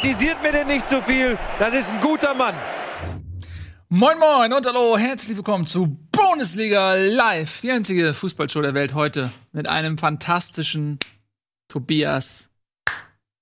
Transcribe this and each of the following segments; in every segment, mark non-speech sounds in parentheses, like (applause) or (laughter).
Kritisiert mir denn nicht zu so viel. Das ist ein guter Mann. Moin Moin und hallo, herzlich willkommen zu Bundesliga Live, die einzige Fußballshow der Welt heute mit einem fantastischen Tobias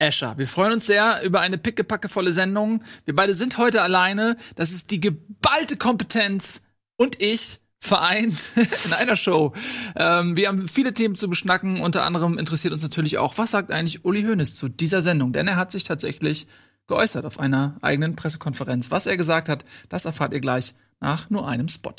Escher. Wir freuen uns sehr über eine pickepackevolle Sendung. Wir beide sind heute alleine. Das ist die geballte Kompetenz und ich vereint (laughs) in einer Show. Ähm, wir haben viele Themen zu beschnacken. Unter anderem interessiert uns natürlich auch, was sagt eigentlich Uli Hoeneß zu dieser Sendung? Denn er hat sich tatsächlich geäußert auf einer eigenen Pressekonferenz. Was er gesagt hat, das erfahrt ihr gleich nach nur einem Spot.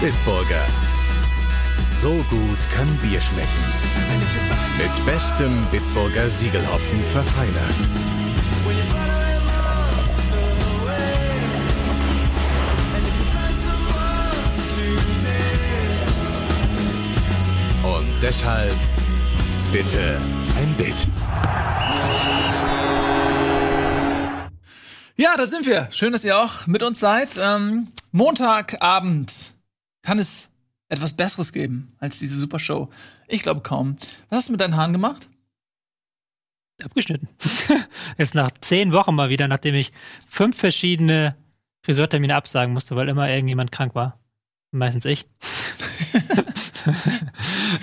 Bitburger. So gut kann Bier schmecken. Mit bestem Bitburger Siegelhopfen verfeinert. Und deshalb bitte ein Bit. Ja, da sind wir. Schön, dass ihr auch mit uns seid. Ähm, Montagabend kann es etwas Besseres geben als diese Super Show? Ich glaube kaum. Was hast du mit deinen Haaren gemacht? Abgeschnitten. (laughs) Jetzt nach zehn Wochen mal wieder, nachdem ich fünf verschiedene Friseurtermine absagen musste, weil immer irgendjemand krank war. Meistens ich. (laughs)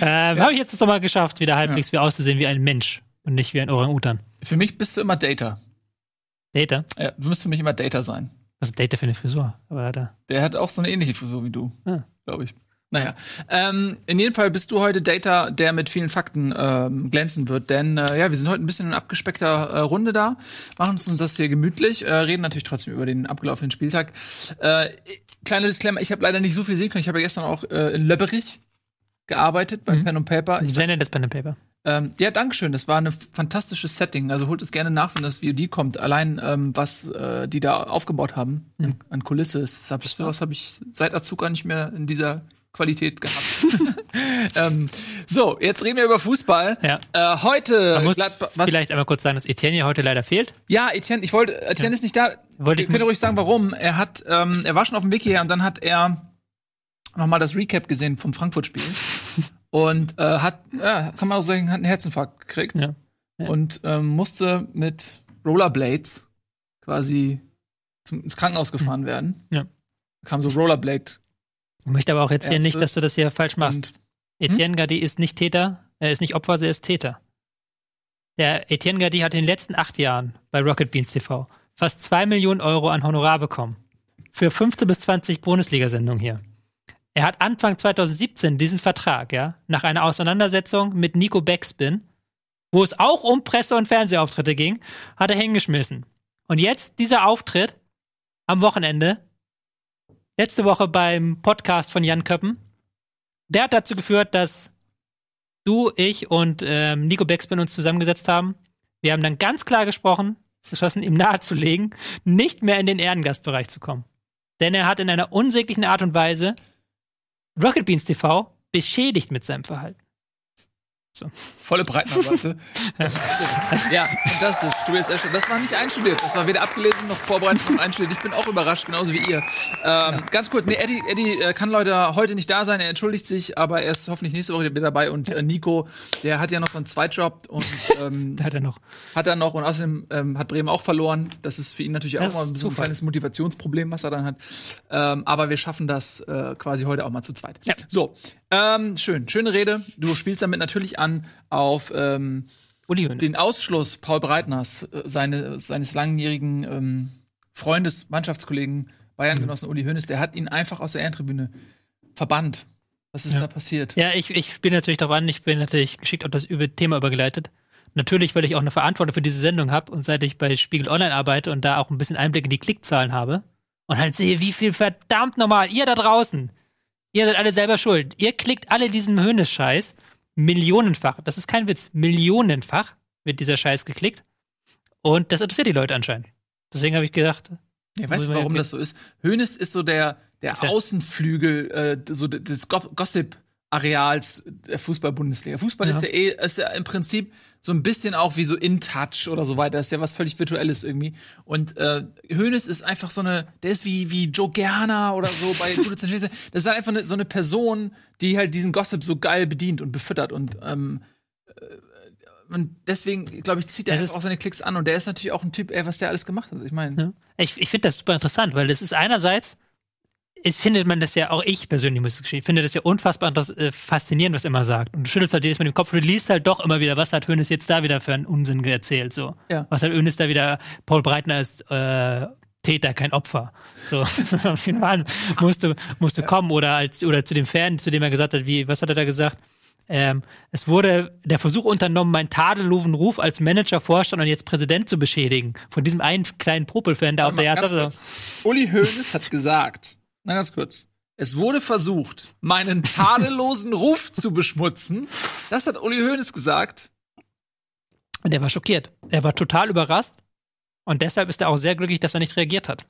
ähm, ja. Habe ich jetzt noch mal geschafft, wieder halbwegs ja. wie auszusehen wie ein Mensch und nicht wie ein Orang-Utan. Für mich bist du immer Data. Data? Ja, du musst für mich immer Data sein. Was ist Data für eine Frisur? Aber er. Der hat auch so eine ähnliche Frisur wie du, ah. glaube ich. Naja, ähm, in jedem Fall bist du heute Data, der mit vielen Fakten ähm, glänzen wird, denn äh, ja, wir sind heute ein bisschen in abgespeckter äh, Runde da, machen uns das hier gemütlich, äh, reden natürlich trotzdem über den abgelaufenen Spieltag. Äh, kleiner Disclaimer, ich habe leider nicht so viel sehen können, ich habe ja gestern auch äh, in Löbberich gearbeitet beim mhm. Pen and Paper. Ich nenne das Pen and Paper. Ähm, ja, Dankeschön. Das war ein fantastisches Setting. Also holt es gerne nach, wenn das VOD kommt. Allein ähm, was äh, die da aufgebaut haben mhm. an, an Kulisse, ist, hab ich, sowas habe ich seit Azuka nicht mehr in dieser Qualität gehabt. (laughs) ähm, so, jetzt reden wir über Fußball. Ja. Äh, heute Man muss Gladbach, vielleicht einmal kurz sagen, dass Etienne heute leider fehlt. Ja, Etienne, ich wollte, Etienne ja. ist nicht da. Wollte ich, könnte ruhig sagen, warum. Er hat, ähm, er war schon auf dem Weg hierher und dann hat er nochmal das Recap gesehen vom Frankfurt-Spiel (laughs) und äh, hat, ja, kann man auch sagen, hat einen Herzinfarkt gekriegt ja. Ja. und ähm, musste mit Rollerblades quasi zum, ins Krankenhaus gefahren mhm. werden. Ja. Kam so Rollerblade ich möchte aber auch jetzt hier nicht, dass du das hier falsch machst. Und, Etienne hm? Gadi ist nicht Täter, er ist nicht Opfer, er ist Täter. Der Etienne Gadi hat in den letzten acht Jahren bei Rocket Beans TV fast zwei Millionen Euro an Honorar bekommen. Für 15 bis 20 Bundesliga-Sendungen hier. Er hat Anfang 2017 diesen Vertrag, ja, nach einer Auseinandersetzung mit Nico Backspin, wo es auch um Presse- und Fernsehauftritte ging, hat er hingeschmissen. Und jetzt dieser Auftritt am Wochenende letzte Woche beim Podcast von Jan Köppen. Der hat dazu geführt, dass du, ich und ähm, Nico Beckspin uns zusammengesetzt haben. Wir haben dann ganz klar gesprochen, beschlossen, ihm nahezulegen, nicht mehr in den Ehrengastbereich zu kommen. Denn er hat in einer unsäglichen Art und Weise Rocket Beans TV beschädigt mit seinem Verhalten. So. Volle Breitenbandbreite. (laughs) ja, fantastisch. Tobias Escher. Das war nicht einstudiert. Das war weder abgelesen noch vorbereitet noch einstudiert. Ich bin auch überrascht, genauso wie ihr. Ähm, ja. Ganz kurz, nee, Eddie, Eddie äh, kann Leute heute nicht da sein. Er entschuldigt sich, aber er ist hoffentlich nächste Woche wieder dabei. Und äh, Nico, der hat ja noch so einen Zweitjob und ähm, (laughs) hat er noch. Hat er noch und außerdem ähm, hat Bremen auch verloren. Das ist für ihn natürlich das auch mal so ein kleines Motivationsproblem, was er dann hat. Ähm, aber wir schaffen das äh, quasi heute auch mal zu zweit. Ja. So, ähm, schön, schöne Rede. Du spielst damit natürlich an auf ähm, den Ausschluss Paul Breitners, äh, seine, seines langjährigen ähm, Freundes, Mannschaftskollegen, Bayern-Genossen. Uli Hoeneß. Der hat ihn einfach aus der Ehrentribüne verbannt. Was ist ja. da passiert? Ja, ich, ich spiele natürlich darauf an, ich bin natürlich geschickt auf das über Thema übergeleitet. Natürlich, weil ich auch eine Verantwortung für diese Sendung habe und seit ich bei Spiegel Online arbeite und da auch ein bisschen Einblick in die Klickzahlen habe und halt sehe, wie viel verdammt normal ihr da draußen Ihr seid alle selber schuld. Ihr klickt alle diesen Höhnes-Scheiß millionenfach. Das ist kein Witz. Millionenfach wird dieser Scheiß geklickt. Und das interessiert die Leute anscheinend. Deswegen habe ich gedacht. Ja, weißt du, warum das so ist? Hönes ist so der, der Außenflügel äh, so des Gossip Areals der Fußball-Bundesliga. Fußball Ja. ist ja eh, ist ja im Prinzip so ein bisschen auch wie so In-Touch oder so weiter. Ist ja was völlig Virtuelles irgendwie. Und äh, Hoeneß ist einfach so eine, der ist wie, wie Joe Gerner oder so bei (laughs) Judith Sanchez. Das ist halt einfach eine, so eine Person, die halt diesen Gossip so geil bedient und befüttert. Und, ähm, äh, und deswegen, glaube ich, zieht er auch seine Klicks an. Und der ist natürlich auch ein Typ, ey, was der alles gemacht hat. Ich meine, Ja. Ich, ich finde das super interessant, weil das ist einerseits, ist, findet man das ja, auch ich persönlich muss es gestehen, finde das ja unfassbar interess- äh, faszinierend, was er immer sagt. Und du schüttelst halt jedes Mal den Kopf und du liest halt doch immer wieder, was hat Hönes jetzt da wieder für einen Unsinn erzählt. So. Ja. Was hat Hönes da wieder, Paul Breitner ist äh, Täter, kein Opfer. So, (laughs) musste, musste kommen. Oder, als, oder zu dem Fan, zu dem er gesagt hat, wie, was hat er da gesagt? Ähm, es wurde der Versuch unternommen, meinen tadellosen Ruf als Manager, Vorstand und jetzt Präsident zu beschädigen. Von diesem einen kleinen Popelfan da auf der kurz. Uli Hoeneß hat gesagt, na ganz kurz, es wurde versucht, meinen tadellosen Ruf zu beschmutzen. Das hat Uli Hoeneß gesagt. Und der war schockiert. Er war total überrascht. Und deshalb ist er auch sehr glücklich, dass er nicht reagiert hat.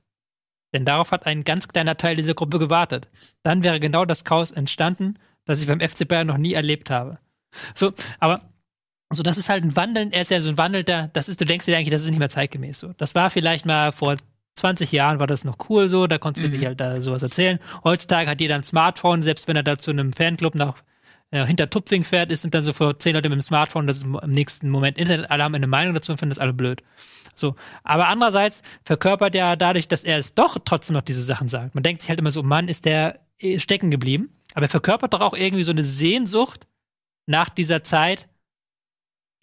Denn darauf hat ein ganz kleiner Teil dieser Gruppe gewartet. Dann wäre genau das Chaos entstanden, das ich beim FC Bayern noch nie erlebt habe. So, aber so, das ist halt ein Wandeln, er ist ja so ein Wandelter, das ist, du denkst dir eigentlich, das ist nicht mehr zeitgemäß so. Das war vielleicht mal vor 20 Jahren war das noch cool so, da konntest du Mhm. dich halt da sowas erzählen. Heutzutage hat jeder ein Smartphone, selbst wenn er da zu einem Fanclub nach äh, hinter Tupfing fährt, ist sind dann so vor zehn Leute mit dem Smartphone, das ist im nächsten Moment Internet, alle haben eine Meinung dazu und finden das alle blöd. So. Aber andererseits verkörpert er dadurch, dass er es doch trotzdem noch diese Sachen sagt. Man denkt sich halt immer so, Mann, ist der eh stecken geblieben. Aber er verkörpert doch auch irgendwie so eine Sehnsucht nach dieser Zeit,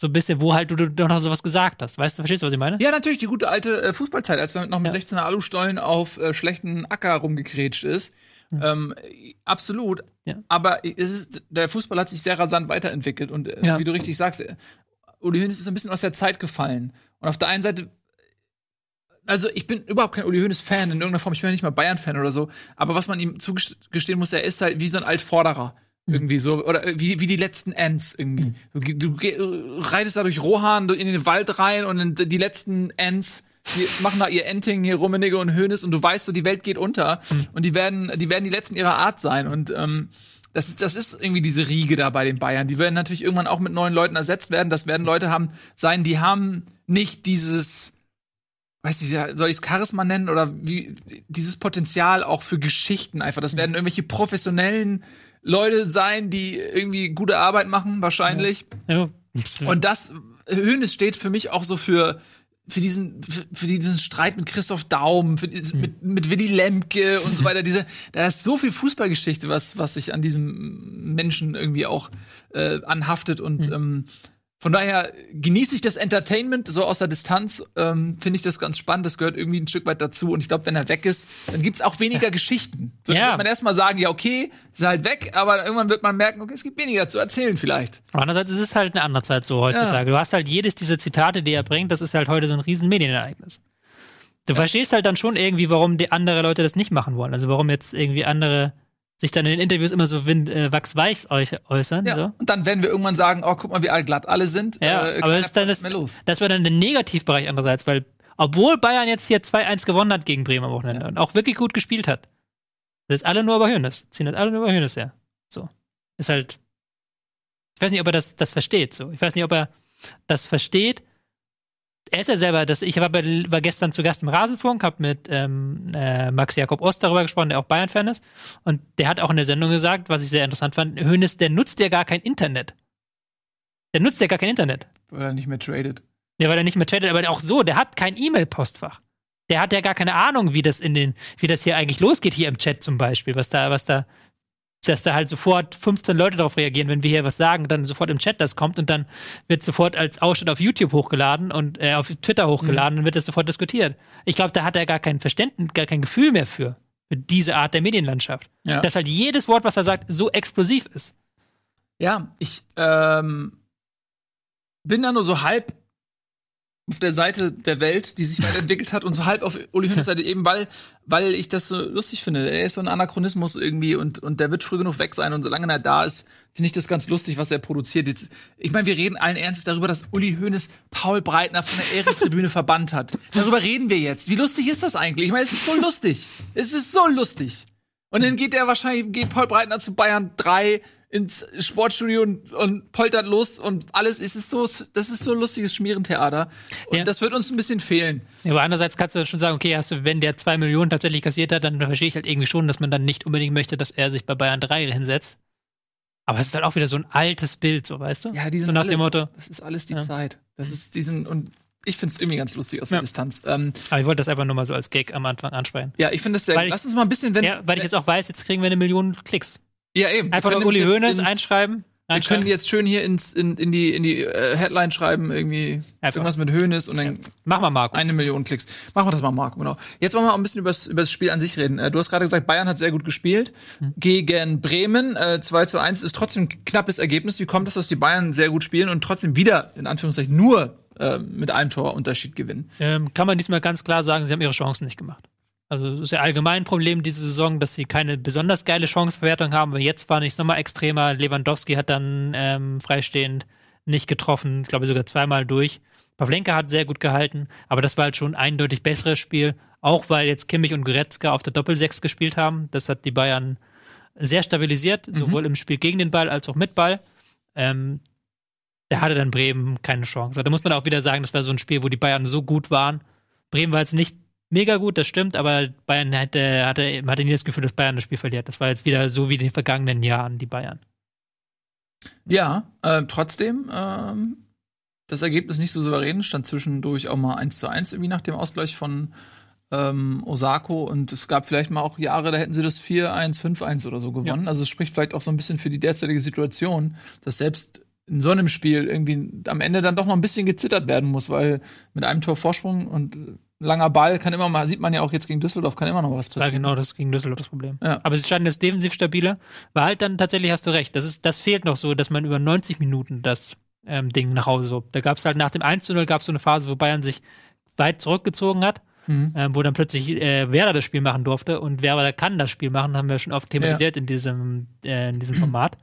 so ein bisschen, wo halt du, du noch sowas gesagt hast. Weißt du, verstehst du, was ich meine? Ja, natürlich, die gute alte äh, Fußballzeit, als man noch mit Ja. 16er Alustollen auf äh, schlechten Acker rumgekrätscht ist. Ähm, absolut. Ja. Aber ist, der Fußball hat sich sehr rasant weiterentwickelt und äh, Ja. wie du richtig sagst, äh, Uli Hoeneß ist ein bisschen aus der Zeit gefallen. Und auf der einen Seite also ich bin überhaupt kein Uli Hoeneß-Fan in irgendeiner Form, ich bin ja nicht mal Bayern-Fan oder so, aber was man ihm zugestehen muss, er ist halt wie so ein Altvorderer. Irgendwie so, oder äh, wie, wie die letzten Ents irgendwie. Du, ge- du ge- reitest da durch Rohan in den Wald rein und die letzten Ents, die machen da ihr Enting, hier Rummenigge und Hoeneß und du weißt so, die Welt geht unter und die werden, die werden die letzten ihrer Art sein und ähm, das ist, das ist irgendwie diese Riege da bei den Bayern. Die werden natürlich irgendwann auch mit neuen Leuten ersetzt werden. Das werden Leute haben sein, die haben nicht dieses, weiß ich, ja, soll ich es Charisma nennen oder wie dieses Potenzial auch für Geschichten einfach. Das werden irgendwelche professionellen Leute sein, die irgendwie gute Arbeit machen, wahrscheinlich. Ja. Und das, Hönes steht für mich auch so für, für diesen, für, für diesen Streit mit Christoph Daum, für dieses, mit, mit Willy Lemke und so weiter. Diese, da ist so viel Fußballgeschichte, was, was sich an diesem Menschen irgendwie auch äh, anhaftet. Und ähm, von daher genieße ich das Entertainment so aus der Distanz. Ähm, Finde ich das ganz spannend. Das gehört irgendwie ein Stück weit dazu. Und ich glaube, wenn er weg ist, dann gibt's auch weniger (laughs) Geschichten. So, Ja. wird man erstmal sagen, ja, okay, ist halt weg, aber irgendwann wird man merken, okay, es gibt weniger zu erzählen vielleicht. Aber Andererseits ist es halt eine andere Zeit so heutzutage. Du hast halt jedes dieser Zitate, die er bringt, das ist halt heute so ein riesen Medienereignis. Du verstehst halt dann schon irgendwie, warum die andere Leute das nicht machen wollen. Also warum jetzt irgendwie andere sich dann in den Interviews immer so wind, äh, wachsweich äu- äußern. Ja. So. Und dann werden wir irgendwann sagen, oh, guck mal, wie glatt alle sind. Ja, Äh, aber das ist dann das, los. das war dann der Negativbereich andererseits, weil obwohl Bayern jetzt hier 2-1 gewonnen hat gegen Bremen am Wochenende und auch wirklich gut gespielt hat, das ist alle nur über Hönes. Ziehen halt alle nur über Hönes her. So. Ist halt. Ich weiß nicht, ob er das, das versteht. So. Ich weiß nicht, ob er das versteht. Er ist ja selber, das, ich war, bei, war gestern zu Gast im Rasenfunk, habe mit ähm, äh, Max Jakob Ost darüber gesprochen, der auch Bayern-Fan ist. Und der hat auch in der Sendung gesagt, was ich sehr interessant fand, Hönes, der nutzt ja gar kein Internet. Der nutzt ja gar kein Internet. Weil er nicht mehr tradet. Der war ja nicht mehr tradet, aber auch so, der hat kein E-Mail-Postfach. Der hat ja gar keine Ahnung, wie das in den, wie das hier eigentlich losgeht, hier im Chat zum Beispiel, was da, was da, dass da halt sofort 15 Leute darauf reagieren, wenn wir hier was sagen, dann sofort im Chat das kommt und dann wird sofort als Ausschnitt auf YouTube hochgeladen und äh, auf Twitter hochgeladen und wird das sofort diskutiert. Ich glaube, da hat er gar kein Verständnis, gar kein Gefühl mehr für, für diese Art der Medienlandschaft. Ja. Dass halt jedes Wort, was er sagt, so explosiv ist. Ja, ich ähm, bin da nur so halb auf der Seite der Welt, die sich weiterentwickelt hat und so halb auf Uli Hoeneß Seite eben, weil, weil ich das so lustig finde. Er ist so ein Anachronismus irgendwie und, und der wird früh genug weg sein und solange er da ist, finde ich das ganz lustig, was er produziert. Jetzt, ich meine, wir reden allen Ernstes darüber, dass Uli Hoeneß Paul Breitner von der Ehrentribüne verbannt hat. Darüber reden wir jetzt. Wie lustig ist das eigentlich? Ich meine, es ist so lustig. Es ist so lustig. Und dann geht er wahrscheinlich, geht Paul Breitner zu Bayern 3 ins Sportstudio und, und poltert los und alles. Es ist so, das ist so ein lustiges Schmierentheater. Und Ja. das wird uns ein bisschen fehlen. Ja, aber andererseits kannst du schon sagen, okay, hast du, wenn der zwei Millionen tatsächlich kassiert hat, dann verstehe ich halt irgendwie schon, dass man dann nicht unbedingt möchte, dass er sich bei Bayern 3 hinsetzt. Aber es ist halt auch wieder so ein altes Bild, so weißt du? Ja, die so sind nach alle- dem Motto. Das ist alles die Ja. Zeit. Das ist diesen und ich finde es irgendwie ganz lustig aus der Ja. Distanz. Ähm, Aber ich wollte das einfach nur mal so als Gag am Anfang ansprechen. ja, ich finde das sehr. Lass uns mal ein bisschen, wenn ja, weil ich jetzt auch weiß, jetzt kriegen wir eine Million Klicks. Ja eben Einfach nur Uli Hoeneß ins- einschreiben. Wir können jetzt schön hier ins, in, in die, in die äh, Headline schreiben, irgendwie Einfach. irgendwas mit Höhnes und dann Mach mal, Marco. eine Million Klicks. Machen wir das mal, Marco, genau. Jetzt wollen wir mal ein bisschen über das Spiel an sich reden. Äh, du hast gerade gesagt, Bayern hat sehr gut gespielt Hm. gegen Bremen. Äh, 2 zu 1 ist trotzdem ein knappes Ergebnis. Wie kommt es, dass die Bayern sehr gut spielen und trotzdem wieder, in Anführungszeichen, nur äh, mit einem Torunterschied gewinnen? Ähm, kann man diesmal ganz klar sagen, sie haben ihre Chancen nicht gemacht. Also es ist ja allgemein ein Problem diese Saison, dass sie keine besonders geile Chancenverwertung haben, aber jetzt war nicht nochmal extremer. Lewandowski hat dann ähm, freistehend nicht getroffen, ich glaube sogar zweimal durch. Pavlenka hat sehr gut gehalten, aber das war halt schon ein eindeutig besseres Spiel, auch weil jetzt Kimmich und Goretzka auf der Doppelsechs gespielt haben. Das hat die Bayern sehr stabilisiert, sowohl im Spiel gegen den Ball als auch mit Ball. Ähm, da hatte dann Bremen keine Chance. Da muss man auch wieder sagen, das war so ein Spiel, wo die Bayern so gut waren. Bremen war jetzt nicht mega gut, das stimmt, aber Bayern hatte, man hatte nie das Gefühl, dass Bayern das Spiel verliert. Das war jetzt wieder so wie in den vergangenen Jahren, die Bayern. Ja, äh, trotzdem, ähm, das Ergebnis nicht so souverän, stand zwischendurch auch mal 1 zu 1 irgendwie nach dem Ausgleich von ähm, Osako und es gab vielleicht mal auch Jahre, da hätten sie das 4-1, 5-1 oder so gewonnen. Also es spricht vielleicht auch so ein bisschen für die derzeitige Situation, dass selbst in so einem Spiel irgendwie am Ende dann doch noch ein bisschen gezittert werden muss, weil mit einem Tor Vorsprung und äh, langer Ball kann immer mal, sieht man ja auch jetzt gegen Düsseldorf, kann immer noch was passieren. genau das gegen Düsseldorf das Problem. Ja. Aber sie standen jetzt defensiv stabiler. War halt dann tatsächlich, hast du recht, das, ist, das fehlt noch so, dass man über 90 Minuten das ähm, Ding nach Hause so. Da gab es halt nach dem 1 zu 0 gab es so eine Phase, wo Bayern sich weit zurückgezogen hat, Mhm. ähm, wo dann plötzlich äh, Werder das Spiel machen durfte. Und Werder kann das Spiel machen, haben wir schon oft thematisiert in, diesem, äh, in diesem Format.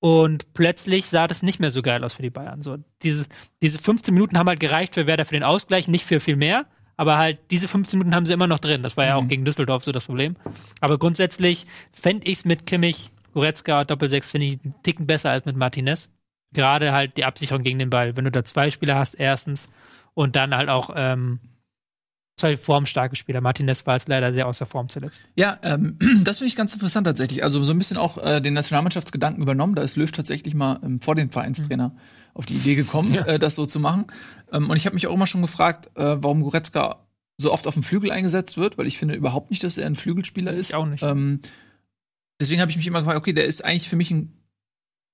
Und plötzlich sah das nicht mehr so geil aus für die Bayern. So, diese, diese 15 Minuten haben halt gereicht für Werder für den Ausgleich, nicht für viel mehr. Aber halt diese 15 Minuten haben sie immer noch drin. Das war ja auch Mhm. gegen Düsseldorf so das Problem. Aber grundsätzlich fände ich es mit Kimmich, Goretzka, Doppelsechs, finde ich einen Ticken besser als mit Martinez. Gerade halt die Absicherung gegen den Ball. Wenn du da zwei Spieler hast, erstens, und dann halt auch ähm, zwei formstarke Spieler. Martinez war jetzt leider sehr außer Form zuletzt. Ja, ähm, (clears throat) das finde ich ganz interessant tatsächlich. Also so ein bisschen auch äh, den Nationalmannschaftsgedanken übernommen. Da ist Löw tatsächlich mal ähm, vor dem Vereinstrainer auf die Idee gekommen, Ja. äh, das so zu machen. Ähm, und ich habe mich auch immer schon gefragt, äh, warum Goretzka so oft auf dem Flügel eingesetzt wird, weil ich finde überhaupt nicht, dass er ein Flügelspieler ist. Ich auch nicht. Ähm, deswegen habe ich mich immer gefragt, okay, der ist eigentlich für mich ein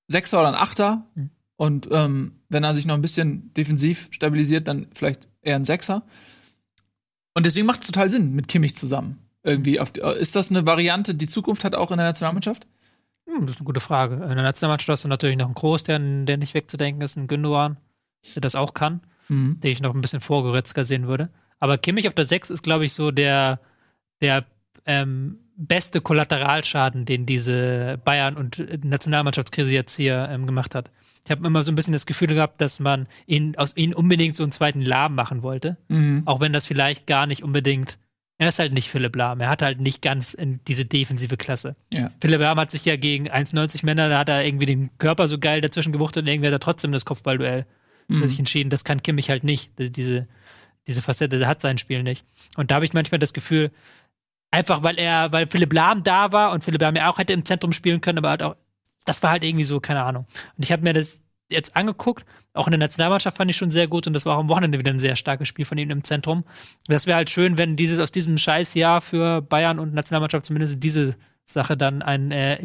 Sechser oder ein Achter. Mhm. Und ähm, wenn er sich noch ein bisschen defensiv stabilisiert, dann vielleicht eher ein Sechser. Und deswegen macht es total Sinn mit Kimmich zusammen. Irgendwie auf die, ist das eine Variante, die Zukunft hat auch in der Nationalmannschaft? Hm, das ist eine gute Frage. In der Nationalmannschaft hast du natürlich noch einen Groß, der, der nicht wegzudenken ist, einen Gündogan, der das auch kann, Mhm. den ich noch ein bisschen vor Goretzka sehen würde. Aber Kimmich auf der 6 ist, glaube ich, so der, der ähm, beste Kollateralschaden, den diese Bayern- und Nationalmannschaftskrise jetzt hier ähm, gemacht hat. Ich habe immer so ein bisschen das Gefühl gehabt, dass man ihn, aus ihm unbedingt so einen zweiten Lahm machen wollte. Mhm. Auch wenn das vielleicht gar nicht unbedingt. Er ist halt nicht Philipp Lahm. Er hat halt nicht ganz in diese defensive Klasse. Ja. Philipp Lahm hat sich ja gegen 1,90 Männer, da hat er irgendwie den Körper so geil dazwischen gewuchtet und irgendwie hat er trotzdem das Kopfballduell Mhm. sich entschieden. Das kann Kimmich halt nicht. Diese, diese Facette, der hat sein Spiel nicht. Und da habe ich manchmal das Gefühl, einfach weil er, weil Philipp Lahm da war und Philipp Lahm ja auch hätte im Zentrum spielen können, aber halt auch, das war halt irgendwie so, keine Ahnung. Und ich habe mir das jetzt angeguckt, auch in der Nationalmannschaft fand ich schon sehr gut und das war auch am Wochenende wieder ein sehr starkes Spiel von ihm im Zentrum. Das wäre halt schön, wenn dieses aus diesem Scheißjahr für Bayern und Nationalmannschaft zumindest diese Sache dann ein äh,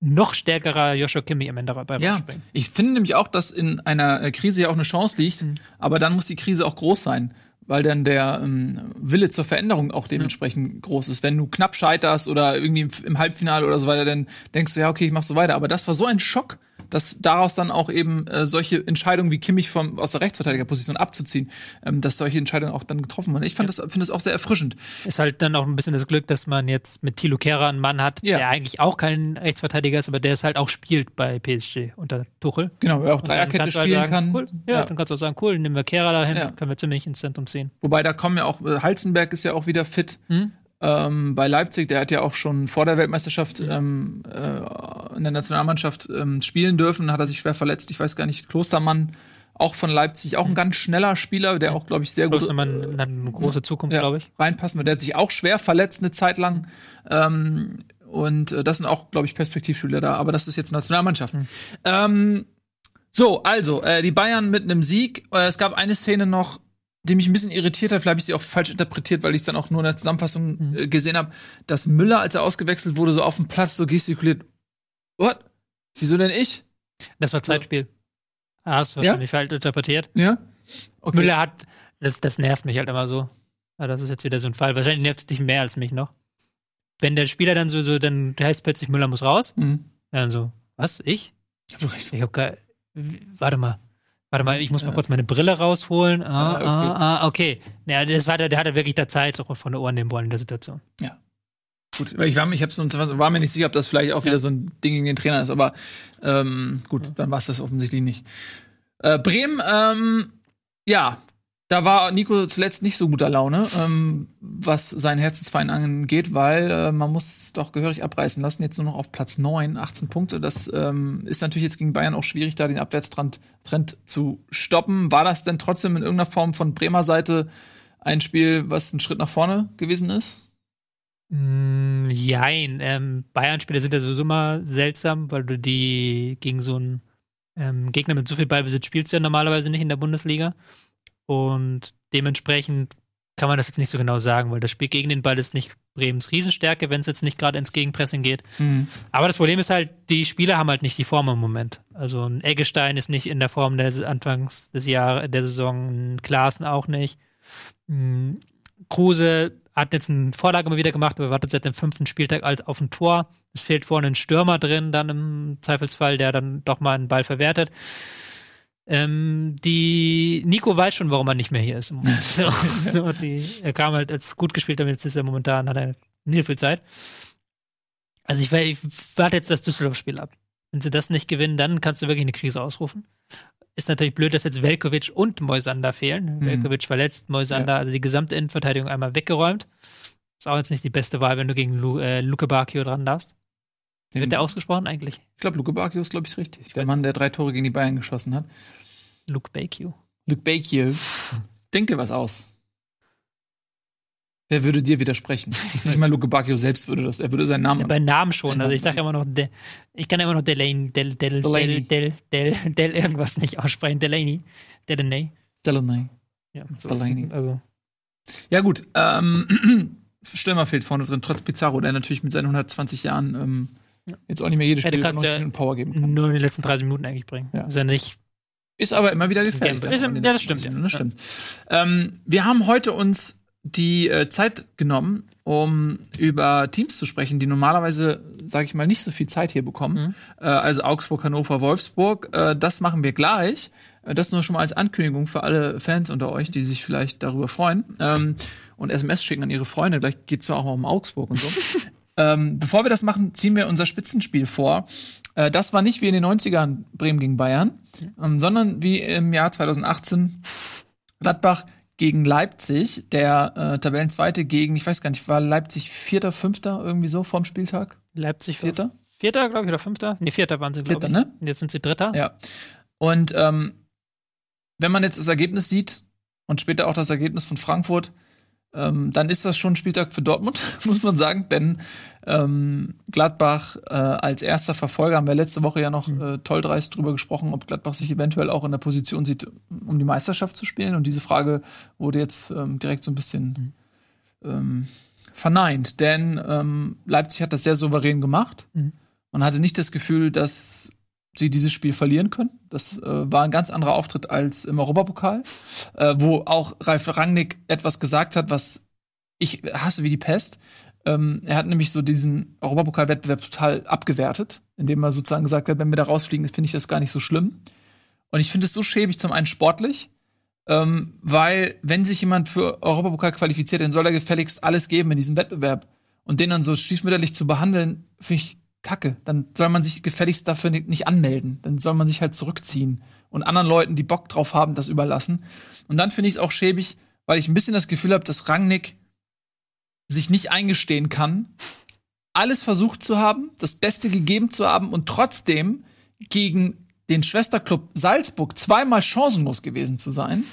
noch stärkerer Joshua Kimmich am Ende dabei Ja, ich finde nämlich auch, dass in einer äh, Krise ja auch eine Chance liegt, Mhm. aber dann muss die Krise auch groß sein, weil dann der ähm, Wille zur Veränderung auch dementsprechend groß ist. Wenn du knapp scheiterst oder irgendwie im, im Halbfinale oder so weiter, dann denkst du, ja, okay, ich mach so weiter. Aber das war so ein Schock, dass daraus dann auch eben äh, solche Entscheidungen wie Kimmich vom, aus der Rechtsverteidigerposition abzuziehen, ähm, dass solche Entscheidungen auch dann getroffen wurden. Ich fand das, finde das auch sehr erfrischend. Ist halt dann auch ein bisschen das Glück, dass man jetzt mit Thilo Kehrer einen Mann hat, Ja. der eigentlich auch kein Rechtsverteidiger ist, aber der es halt auch spielt bei PSG unter Tuchel. Genau, wer auch Dreierkette halt spielen sagen, kann. Cool. Ja, dann kannst du auch sagen, cool, nehmen wir Kehrer dahin, Ja. können wir ziemlich ins Zentrum ziehen. Wobei da kommen ja auch, äh, Halzenberg ist ja auch wieder fit. Hm? Ähm, bei Leipzig, der hat ja auch schon vor der Weltmeisterschaft ähm, äh, in der Nationalmannschaft ähm, spielen dürfen, hat er sich schwer verletzt. Ich weiß gar nicht, Klostermann auch von Leipzig, auch ein ganz schneller Spieler, der auch, glaube ich, sehr gut Klostermann hat eine große Zukunft, ja, glaube ich. reinpassen wird. Der hat sich auch schwer verletzt eine Zeit lang. Ähm, und äh, das sind auch, glaube ich, Perspektivspieler da. Aber das ist jetzt Nationalmannschaft. Ähm, so, also, äh, die Bayern mit einem Sieg. Äh, es gab eine Szene noch, die mich ein bisschen irritiert hat. Vielleicht habe ich sie auch falsch interpretiert, weil ich es dann auch nur in der Zusammenfassung äh, gesehen habe, dass Müller, als er ausgewechselt wurde, so auf dem Platz so gestikuliert. What? Wieso denn ich? Das war Zeitspiel. Ah, Hast du Ja? wahrscheinlich falsch interpretiert. Ja? Okay. Müller hat, das, das nervt mich halt immer so. Aber das ist jetzt wieder so ein Fall. Wahrscheinlich nervt es dich mehr als mich noch. Wenn der Spieler dann so, so dann heißt plötzlich, Müller muss raus. Mhm. Dann so, was? Ich? Ich hab doch recht. Ich hab gar, warte mal. Warte mal, ich muss mal Ja. kurz meine Brille rausholen. Ah, Ah, okay. ah, ah, okay. Ja, das war der, der hatte wirklich da Zeit von der Ohren nehmen wollen in der Situation. Gut, weil ich war, ich hab's, war mir nicht sicher, ob das vielleicht auch wieder so ein Ding gegen den Trainer ist, aber ähm, gut, dann war es das offensichtlich nicht. Äh, Bremen, ähm, ja, da war Nico zuletzt nicht so guter Laune, ähm, was seinen Herzensverein angeht, weil äh, man muss doch gehörig abreißen lassen. Jetzt nur noch auf Platz 9, 18 Punkte. Das ähm, ist natürlich jetzt gegen Bayern auch schwierig, da den Abwärtstrend Trend zu stoppen. War das denn trotzdem in irgendeiner Form von Bremer Seite ein Spiel, was ein Schritt nach vorne gewesen ist? Mm, jein. Ähm, Bayern-Spiele sind ja sowieso immer seltsam, weil du die gegen so einen ähm, Gegner mit so viel Ballbesitz spielst ja normalerweise nicht in der Bundesliga. Und dementsprechend kann man das jetzt nicht so genau sagen, weil das Spiel gegen den Ball ist nicht Bremens Riesenstärke, wenn es jetzt nicht gerade ins Gegenpressing geht. Mhm. Aber das Problem ist halt, die Spieler haben halt nicht die Form im Moment. Also ein Eggestein ist nicht in der Form des Anfangs des Jahres, der Saison, ein Klaassen auch nicht. Mm, Kruse hat jetzt eine Vorlage mal wieder gemacht, aber wartet seit dem fünften Spieltag alt auf ein Tor. Es fehlt vorne ein Stürmer drin, dann im Zweifelsfall, der dann doch mal einen Ball verwertet. Ähm, die Nico weiß schon, warum er nicht mehr hier ist. Im Moment. (laughs) so, so, die, er kam halt als gut gespielt, aber jetzt ist er momentan, hat er nicht viel Zeit. Also ich, ich warte jetzt das Düsseldorf-Spiel ab. Wenn sie das nicht gewinnen, dann kannst du wirklich eine Krise ausrufen. Ist natürlich blöd, dass jetzt Velkovic und Moisander fehlen. Mhm. Velkovic verletzt, Moisander, also die gesamte Innenverteidigung einmal weggeräumt. Ist auch jetzt nicht die beste Wahl, wenn du gegen Lu äh, Luke Bacchio dran darfst. Wie wird der ausgesprochen eigentlich? Ich glaube, Luke Bacchio ist, glaube ich, richtig. Der Mann, der drei Tore gegen die Bayern geschossen hat. Luke Bacchio. Luke Bacchio. Denk dir was aus. Wer würde dir widersprechen? (laughs) Nicht mal Luke Bacchio selbst würde das. Er würde seinen Namen. Ja, bei Namen schon. Also ich sage immer noch, De, ich kann immer noch Delaney, Del, Del, Del, Delaney. Del, Del, Del, Del, irgendwas nicht aussprechen. Delaney. Delaney. Delaney. Ja, so. Delaney. Also, Ja, gut. Ähm, (clears throat) Stürmer fehlt vorne drin, trotz Pizarro, der natürlich mit seinen 120 Jahren ähm, jetzt auch nicht mehr jedes Ja, Spiel kannst 90 ja Minuten Power geben kann. nur in den letzten 30 Minuten eigentlich bringen. Ja. Ist ja nicht. Ist aber immer wieder gefährlich. Ja, ja, das stimmt, ja. Das stimmt. Ähm, wir haben heute uns die äh, Zeit genommen, um über Teams zu sprechen, die normalerweise, sage ich mal, nicht so viel Zeit hier bekommen. Mhm. Äh, also Augsburg, Hannover, Wolfsburg. Äh, das machen wir gleich. Äh, das nur schon mal als Ankündigung für alle Fans unter euch, die sich vielleicht darüber freuen ähm, und SMS schicken an ihre Freunde. Gleich geht es ja auch mal um Augsburg und so. (laughs) ähm, bevor wir das machen, ziehen wir unser Spitzenspiel vor. Äh, das war nicht wie in den 90ern Bremen gegen Bayern, ähm, sondern wie im Jahr 2018 Gladbach gegen Leipzig, der äh, Tabellenzweite gegen, ich weiß gar nicht, war Leipzig Vierter, Fünfter irgendwie so vorm Spieltag? Leipzig Vierter? Vierter, glaube ich, oder Fünfter? Nee, Vierter waren sie, glaube Vierter, ich. ne? Und jetzt sind sie Dritter. Ja. Und ähm, wenn man jetzt das Ergebnis sieht und später auch das Ergebnis von Frankfurt, ähm, dann ist das schon ein Spieltag für Dortmund, (laughs) muss man sagen, denn ähm, Gladbach äh, als erster Verfolger haben wir letzte Woche ja noch äh, toll dreist drüber gesprochen, ob Gladbach sich eventuell auch in der Position sieht, um die Meisterschaft zu spielen. Und diese Frage wurde jetzt ähm, direkt so ein bisschen ähm, verneint, denn ähm, Leipzig hat das sehr souverän gemacht. Mhm. Man hatte nicht das Gefühl, dass sie dieses Spiel verlieren können. Das äh, war ein ganz anderer Auftritt als im Europapokal, äh, wo auch Ralf Rangnick etwas gesagt hat, was ich hasse wie die Pest. Ähm, er hat nämlich so diesen Europapokalwettbewerb total abgewertet, indem er sozusagen gesagt hat, wenn wir da rausfliegen, finde ich das gar nicht so schlimm. Und ich finde es so schäbig, zum einen sportlich, ähm, weil wenn sich jemand für Europapokal qualifiziert, dann soll er gefälligst alles geben in diesem Wettbewerb. Und den dann so stiefmütterlich zu behandeln, finde ich kacke. Dann soll man sich gefälligst dafür ni- nicht anmelden. Dann soll man sich halt zurückziehen und anderen Leuten, die Bock drauf haben, das überlassen. Und dann finde ich es auch schäbig, weil ich ein bisschen das Gefühl habe, dass Rangnick sich nicht eingestehen kann, alles versucht zu haben, das Beste gegeben zu haben und trotzdem gegen den Schwesterclub Salzburg zweimal chancenlos gewesen zu sein,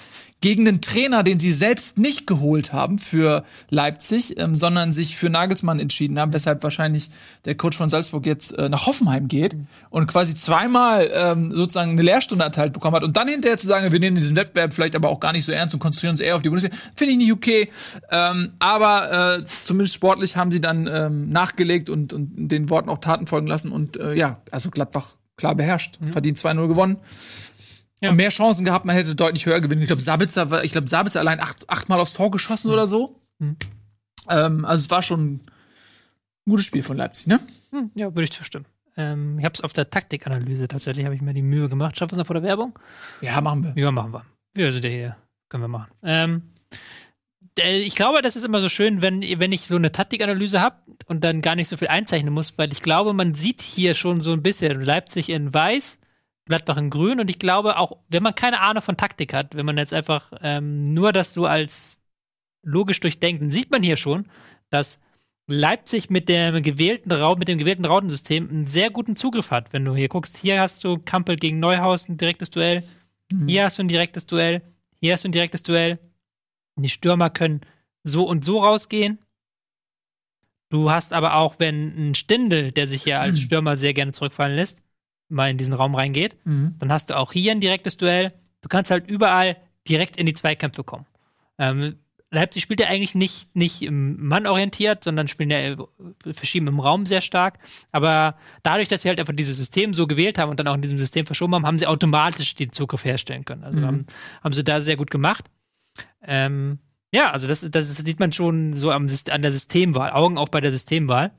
gegen einen Trainer, den sie selbst nicht geholt haben für Leipzig, ähm, sondern sich für Nagelsmann entschieden haben, weshalb wahrscheinlich der Coach von Salzburg jetzt äh, nach Hoffenheim geht und quasi zweimal ähm, sozusagen eine Lehrstunde erteilt bekommen hat und dann hinterher zu sagen, wir nehmen diesen Wettbewerb vielleicht aber auch gar nicht so ernst und konzentrieren uns eher auf die Bundesliga, finde ich nicht okay. Ähm, aber äh, zumindest sportlich haben sie dann ähm, nachgelegt und, und den Worten auch Taten folgen lassen und äh, ja, also Gladbach klar beherrscht, mhm. verdient 2-0 gewonnen. Ja. Mehr Chancen gehabt, man hätte deutlich höher gewinnen. Ich glaube, Sabitzer war, ich glaube, Sabitzer allein acht, achtmal aufs Tor geschossen mhm. oder so. Mhm. Ähm, also es war schon ein gutes Spiel von Leipzig, ne? Hm, ja, würde ich zustimmen. Ähm, ich habe es auf der Taktikanalyse tatsächlich, habe ich mir die Mühe gemacht. Schaffen wir es noch vor der Werbung? Ja, machen wir. Ja, machen wir. Wir sind ja hier. Können wir machen. Ähm, ich glaube, das ist immer so schön, wenn, wenn ich so eine Taktikanalyse habe und dann gar nicht so viel einzeichnen muss, weil ich glaube, man sieht hier schon so ein bisschen Leipzig in weiß Gladbach in Grün. Und ich glaube auch, wenn man keine Ahnung von Taktik hat, wenn man jetzt einfach ähm, nur das so als logisch durchdenkt, dann sieht man hier schon, dass Leipzig mit dem gewählten Raum, mit dem gewählten Rautensystem einen sehr guten Zugriff hat. Wenn du hier guckst, hier hast du Kampel gegen Neuhaus ein direktes Duell, mhm. hier hast du ein direktes Duell, hier hast du ein direktes Duell. Die Stürmer können so und so rausgehen. Du hast aber auch, wenn ein Stindel, der sich ja als mhm. Stürmer sehr gerne zurückfallen lässt, mal in diesen Raum reingeht, mhm. dann hast du auch hier ein direktes Duell. Du kannst halt überall direkt in die Zweikämpfe kommen. Ähm, Leipzig spielt ja eigentlich nicht, nicht mannorientiert, sondern spielen ja verschieden im Raum sehr stark. Aber dadurch, dass sie halt einfach dieses System so gewählt haben und dann auch in diesem System verschoben haben, haben sie automatisch den Zugriff herstellen können. Also mhm. haben, haben sie da sehr gut gemacht. Ähm, ja, also das, das sieht man schon so am, an der Systemwahl, Augen auch bei der Systemwahl.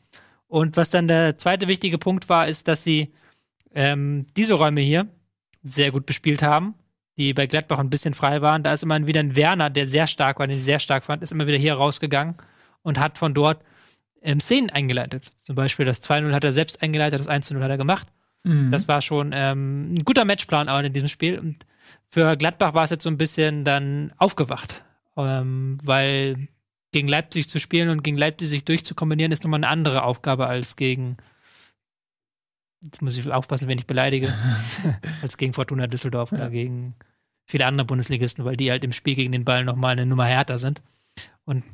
Und was dann der zweite wichtige Punkt war, ist, dass sie ähm, diese Räume hier sehr gut bespielt haben, die bei Gladbach ein bisschen frei waren. Da ist immer wieder ein Werner, der sehr stark war, den ich sehr stark fand, ist immer wieder hier rausgegangen und hat von dort ähm, Szenen eingeleitet. Zum Beispiel das 2-0 hat er selbst eingeleitet, das 1-0 hat er gemacht. Mhm. Das war schon ähm, ein guter Matchplan auch in diesem Spiel. Und für Gladbach war es jetzt so ein bisschen dann aufgewacht, ähm, weil gegen Leipzig zu spielen und gegen Leipzig sich durchzukombinieren, ist nochmal eine andere Aufgabe als gegen jetzt muss ich aufpassen, wenn ich beleidige, (laughs) als gegen Fortuna Düsseldorf ja. oder gegen viele andere Bundesligisten, weil die halt im Spiel gegen den Ball nochmal eine Nummer härter sind. Und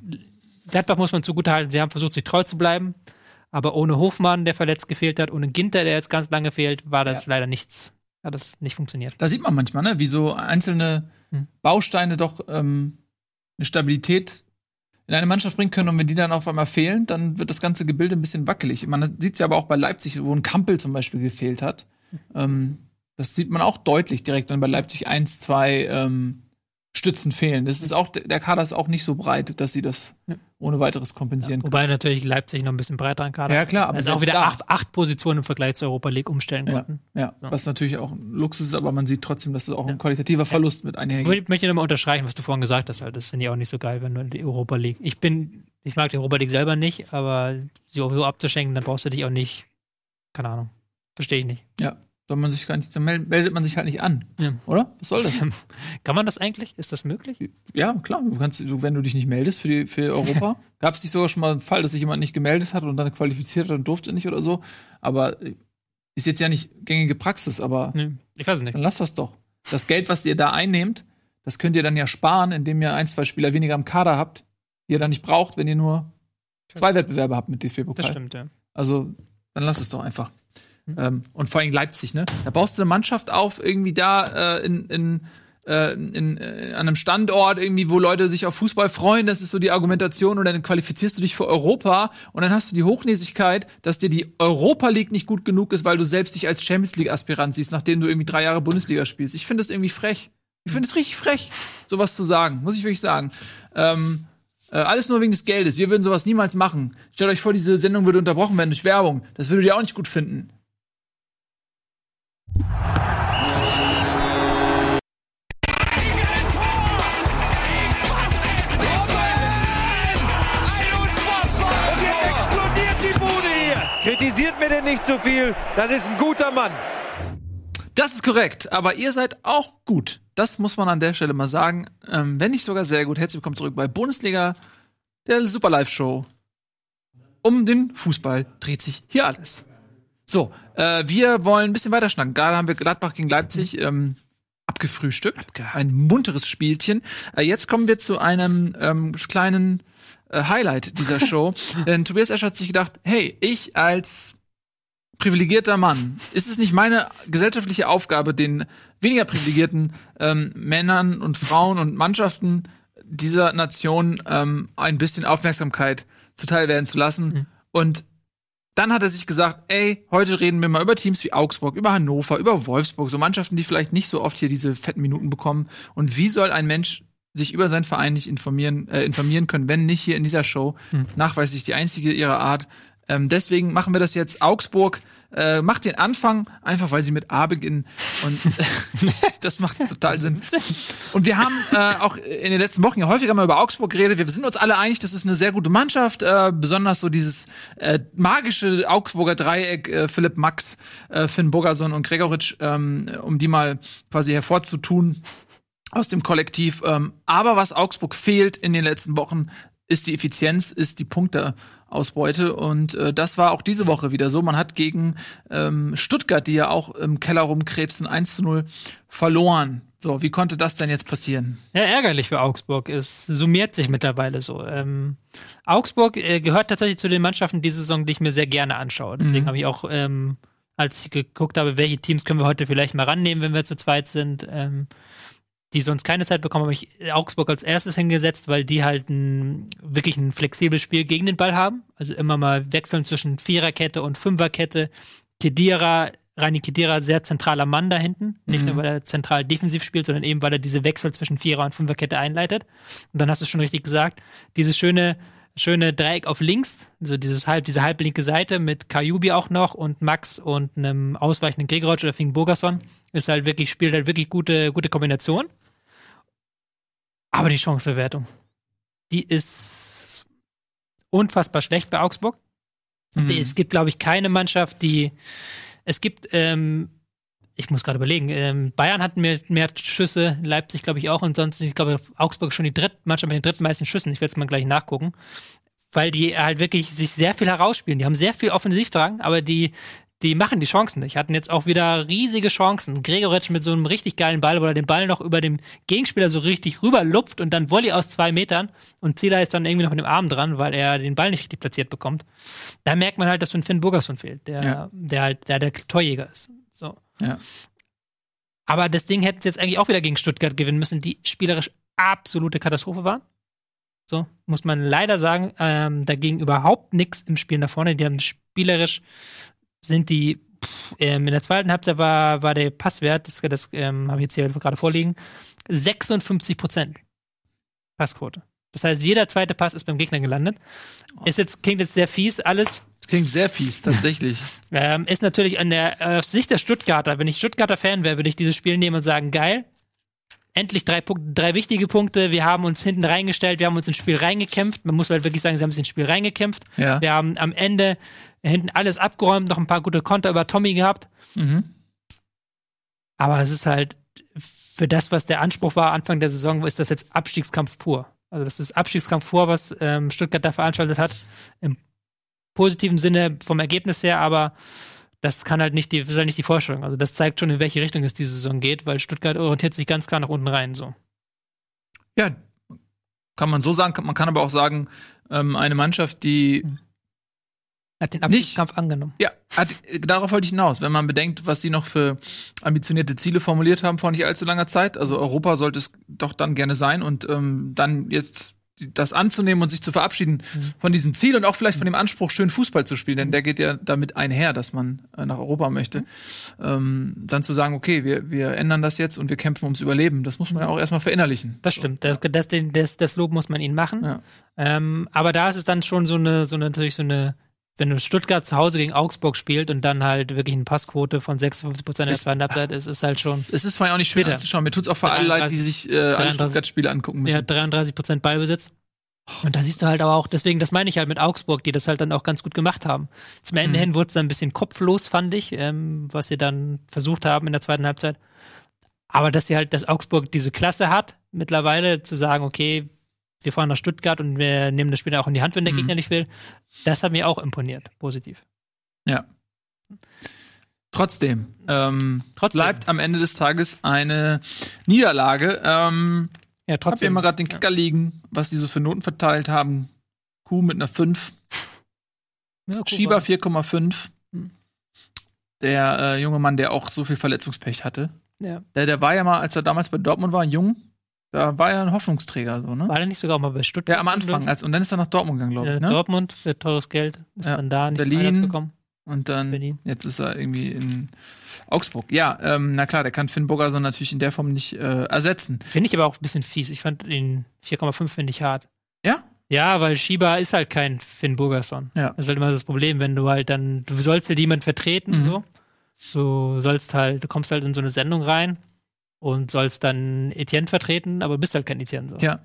Gladbach muss man zugutehalten, sie haben versucht, sich treu zu bleiben, aber ohne Hofmann, der verletzt gefehlt hat, ohne Ginter, der jetzt ganz lange fehlt, war das ja. leider nichts. Hat das nicht funktioniert. Da sieht man manchmal, ne, wie so einzelne hm. Bausteine doch ähm, eine Stabilität in eine Mannschaft bringen können und wenn die dann auf einmal fehlen, dann wird das ganze Gebilde ein bisschen wackelig. Man sieht es ja aber auch bei Leipzig, wo ein Kampel zum Beispiel gefehlt hat. Ähm, das sieht man auch deutlich direkt, wenn bei Leipzig eins, zwei ähm, Stützen fehlen. Das ist auch, der Kader ist auch nicht so breit, dass sie das ja. ohne weiteres kompensieren ja, wobei können. natürlich Leipzig noch ein bisschen breiter an Kader Ja, klar, aber also auch wieder acht, acht, Positionen im Vergleich zur Europa League umstellen ja, konnten. Ja, so. was natürlich auch ein Luxus ist, aber man sieht trotzdem, dass es auch ein qualitativer Verlust mit einhergeht. Ich möchte nochmal unterstreichen, was du vorhin gesagt hast. Halt. Das finde ich auch nicht so geil, wenn du in die Europa League. Ich bin, ich mag die Europa League selber nicht, aber sie auch so abzuschenken, dann brauchst du dich auch nicht, keine Ahnung. Verstehe ich nicht. Ja soll man sich gar nicht, dann meldet man sich halt nicht an. Ja. Oder? Was soll das? Kann man das eigentlich? Ist das möglich? Ja, klar. Du kannst, wenn du dich nicht meldest für, die, für Europa. Gab es nicht sogar schon mal einen Fall, dass sich jemand nicht gemeldet hat und dann qualifiziert hat und durfte nicht oder so? Aber ist jetzt ja nicht gängige Praxis, aber nee, ich weiß nicht. Dann lass das doch. Das Geld, was ihr da einnehmt, das könnt ihr dann ja sparen, indem ihr ein, zwei Spieler weniger im Kader habt, die ihr dann nicht braucht, wenn ihr nur zwei Wettbewerbe habt mit DFB-Pokal. Das stimmt, ja. Also, dann lass es doch einfach. Mhm. Ähm, und vor allem Leipzig, ne? Da baust du eine Mannschaft auf, irgendwie da äh, in, in, äh, in, äh, an einem Standort, irgendwie, wo Leute sich auf Fußball freuen, das ist so die Argumentation, und dann qualifizierst du dich für Europa und dann hast du die Hochnäsigkeit, dass dir die Europa League nicht gut genug ist, weil du selbst dich als Champions League-Aspirant siehst, nachdem du irgendwie drei Jahre Bundesliga spielst. Ich finde das irgendwie frech. Ich finde es richtig frech, sowas zu sagen, muss ich wirklich sagen. Ähm, äh, alles nur wegen des Geldes. Wir würden sowas niemals machen. Stellt euch vor, diese Sendung würde unterbrochen werden durch Werbung. Das würdet ihr auch nicht gut finden. Kritisiert mir denn nicht zu viel. Das ist ein guter Mann. Das ist korrekt, aber ihr seid auch gut. Das muss man an der Stelle mal sagen. Ähm, wenn nicht sogar sehr gut. Herzlich willkommen zurück bei Bundesliga, der Super Live Show. um den Fußball dreht sich hier alles. So, äh, wir wollen ein bisschen weiter schnacken. Gerade haben wir Gladbach gegen Leipzig ähm, abgefrühstückt. Ein munteres Spielchen. Äh, jetzt kommen wir zu einem ähm, kleinen äh, Highlight dieser Show. (laughs) Denn Tobias Escher hat sich gedacht, hey, ich als privilegierter Mann, ist es nicht meine gesellschaftliche Aufgabe, den weniger privilegierten ähm, Männern und Frauen und Mannschaften dieser Nation ähm, ein bisschen Aufmerksamkeit zuteil werden zu lassen? Mhm. Und dann hat er sich gesagt, ey, heute reden wir mal über Teams wie Augsburg, über Hannover, über Wolfsburg, so Mannschaften, die vielleicht nicht so oft hier diese fetten Minuten bekommen. Und wie soll ein Mensch sich über seinen Verein nicht informieren, äh, informieren können, wenn nicht hier in dieser Show hm. nachweislich die einzige ihrer Art. Ähm, deswegen machen wir das jetzt. Augsburg äh, macht den Anfang, einfach weil sie mit A beginnen. Und äh, (laughs) (laughs) das macht total Sinn. Und wir haben äh, auch in den letzten Wochen ja häufiger mal über Augsburg geredet. Wir sind uns alle einig, das ist eine sehr gute Mannschaft. Äh, besonders so dieses äh, magische Augsburger Dreieck, äh, Philipp Max, äh, Finn Bogerson und Gregoritsch, ähm, um die mal quasi hervorzutun aus dem Kollektiv. Ähm, aber was Augsburg fehlt in den letzten Wochen, ist die Effizienz, ist die Punkteausbeute. Und äh, das war auch diese Woche wieder so. Man hat gegen ähm, Stuttgart, die ja auch im Keller rumkrebsen, 1 zu 0 verloren. So, wie konnte das denn jetzt passieren? Ja, ärgerlich für Augsburg. Es summiert sich mittlerweile so. Ähm, Augsburg äh, gehört tatsächlich zu den Mannschaften diese Saison, die ich mir sehr gerne anschaue. Deswegen mhm. habe ich auch, ähm, als ich geguckt habe, welche Teams können wir heute vielleicht mal rannehmen, wenn wir zu zweit sind, ähm, die sonst keine Zeit bekommen, habe ich Augsburg als erstes hingesetzt, weil die halt ein, wirklich ein flexibles Spiel gegen den Ball haben. Also immer mal wechseln zwischen Viererkette und Fünferkette. Kedira, Rani Kedira, sehr zentraler Mann da hinten. Nicht mhm. nur, weil er zentral defensiv spielt, sondern eben, weil er diese Wechsel zwischen Vierer- und Fünferkette einleitet. Und dann hast du es schon richtig gesagt, dieses schöne schöne Dreieck auf links, so dieses halb, diese halblinke Seite mit Kajubi auch noch und Max und einem ausweichenden Gregoritsch oder Fink Burgerson ist halt wirklich, spielt halt wirklich gute, gute Kombination. Aber die Chanceverwertung, die ist unfassbar schlecht bei Augsburg. Mhm. Es gibt, glaube ich, keine Mannschaft, die es gibt ähm, ich muss gerade überlegen, ähm, Bayern hat mehr, mehr Schüsse, Leipzig glaube ich auch und sonst, ich glaube, Augsburg schon die dritt, Mannschaft mit den drittmeisten Schüssen. Ich werde es mal gleich nachgucken. Weil die halt wirklich sich sehr viel herausspielen. Die haben sehr viel Offensivdrang, aber die, die machen die Chancen nicht. Hatten jetzt auch wieder riesige Chancen. Gregoritsch mit so einem richtig geilen Ball, wo er den Ball noch über dem Gegenspieler so richtig rüberlupft und dann Volley aus zwei Metern und Zieler ist dann irgendwie noch mit dem Arm dran, weil er den Ball nicht richtig platziert bekommt. Da merkt man halt, dass so ein Finn Burgerson fehlt, der, ja. der halt der, der Torjäger ist. So. Ja. Aber das Ding hätte jetzt eigentlich auch wieder gegen Stuttgart gewinnen müssen, die spielerisch absolute Katastrophe waren. So, muss man leider sagen, ähm, dagegen überhaupt nichts im Spiel nach vorne. Die haben spielerisch, sind die, pff, ähm, in der zweiten Halbzeit war, war der Passwert, das, das ähm, habe ich jetzt hier gerade vorliegen, 56 Prozent Passquote. Das heißt, jeder zweite Pass ist beim Gegner gelandet. Ist jetzt, klingt jetzt sehr fies, alles klingt sehr fies, tatsächlich. (laughs) ähm, ist natürlich an der aus Sicht der Stuttgarter, wenn ich Stuttgarter Fan wäre, würde ich dieses Spiel nehmen und sagen, geil, endlich drei, Punkte, drei wichtige Punkte. Wir haben uns hinten reingestellt, wir haben uns ins Spiel reingekämpft. Man muss halt wirklich sagen, sie haben sich ins Spiel reingekämpft. Ja. Wir haben am Ende hinten alles abgeräumt, noch ein paar gute Konter über Tommy gehabt. Mhm. Aber es ist halt für das, was der Anspruch war Anfang der Saison, ist das jetzt Abstiegskampf pur. Also das ist Abstiegskampf pur, was ähm, Stuttgart da veranstaltet hat. Im positiven Sinne vom Ergebnis her, aber das kann halt nicht die, ist halt nicht die Vorstellung. Also das zeigt schon, in welche Richtung es diese Saison geht, weil Stuttgart orientiert sich ganz klar nach unten rein. So. Ja, kann man so sagen. Man kann aber auch sagen, ähm, eine Mannschaft, die hat den Abstiegskampf angenommen. Ja, hat, darauf wollte ich hinaus. Wenn man bedenkt, was sie noch für ambitionierte Ziele formuliert haben vor nicht allzu langer Zeit. Also Europa sollte es doch dann gerne sein und ähm, dann jetzt das anzunehmen und sich zu verabschieden mhm. von diesem Ziel und auch vielleicht von dem Anspruch, schön Fußball zu spielen, denn der geht ja damit einher, dass man äh, nach Europa möchte. Mhm. Ähm, dann zu sagen, okay, wir, wir ändern das jetzt und wir kämpfen ums Überleben, das muss man ja auch erstmal verinnerlichen. Das stimmt, das, das, das, das Lob muss man ihnen machen. Ja. Ähm, aber da ist es dann schon so eine, so natürlich so eine wenn du Stuttgart zu Hause gegen Augsburg spielt und dann halt wirklich eine Passquote von 56 Prozent in der zweiten Halbzeit ist, ist halt schon. Es ist vor allem auch nicht schön bitter. anzuschauen. Mir tut es auch für alle leid, die sich äh, alle Stuttgart-Spiele angucken müssen. Ja, 33 Prozent Ballbesitz. Und da siehst du halt aber auch, deswegen, das meine ich halt mit Augsburg, die das halt dann auch ganz gut gemacht haben. Zum Ende mhm. hin wurde es dann ein bisschen kopflos, fand ich, ähm, was sie dann versucht haben in der zweiten Halbzeit. Aber dass sie halt, dass Augsburg diese Klasse hat, mittlerweile zu sagen, okay, wir fahren nach Stuttgart und wir nehmen das Spiel auch in die Hand, wenn der Mhm. Gegner nicht will. Das hat mir auch imponiert, positiv. Ja. Trotzdem, ähm, Trotzdem. bleibt am Ende des Tages eine Niederlage. Ähm, Ja, Trotzdem trotzdem. haben wir gerade den Kicker liegen, was die so für Noten verteilt haben. Q mit einer 5, Ja, Schieber mal. 4,5. Der äh, junge Mann, der auch so viel Verletzungspech hatte. Ja. Der, der war ja mal, als er damals bei Dortmund war, jung, da war er ein Hoffnungsträger, so, ne? War der nicht sogar auch mal bei Stuttgart? Ja, am Anfang. Als, und dann ist er nach Dortmund gegangen, glaube ich, ne? Dortmund für teures Geld ist Ja. dann da nicht Berlin. Gekommen. Und dann, Berlin. jetzt ist er irgendwie in Augsburg. Ja, ähm, na klar, der kann Finn Burgerson natürlich in der Form nicht äh, ersetzen. Finde ich aber auch ein bisschen fies. Ich fand den 4,5 finde ich hart. Ja? Ja, weil Schieber ist halt kein Finn Burgerson. Ja. Das ist halt immer das Problem, wenn du halt dann, du sollst ja jemand vertreten, Mhm. so. Du sollst halt, du kommst halt in so eine Sendung rein und sollst dann Etienne vertreten, aber bist halt kein Etienne. So. Ja.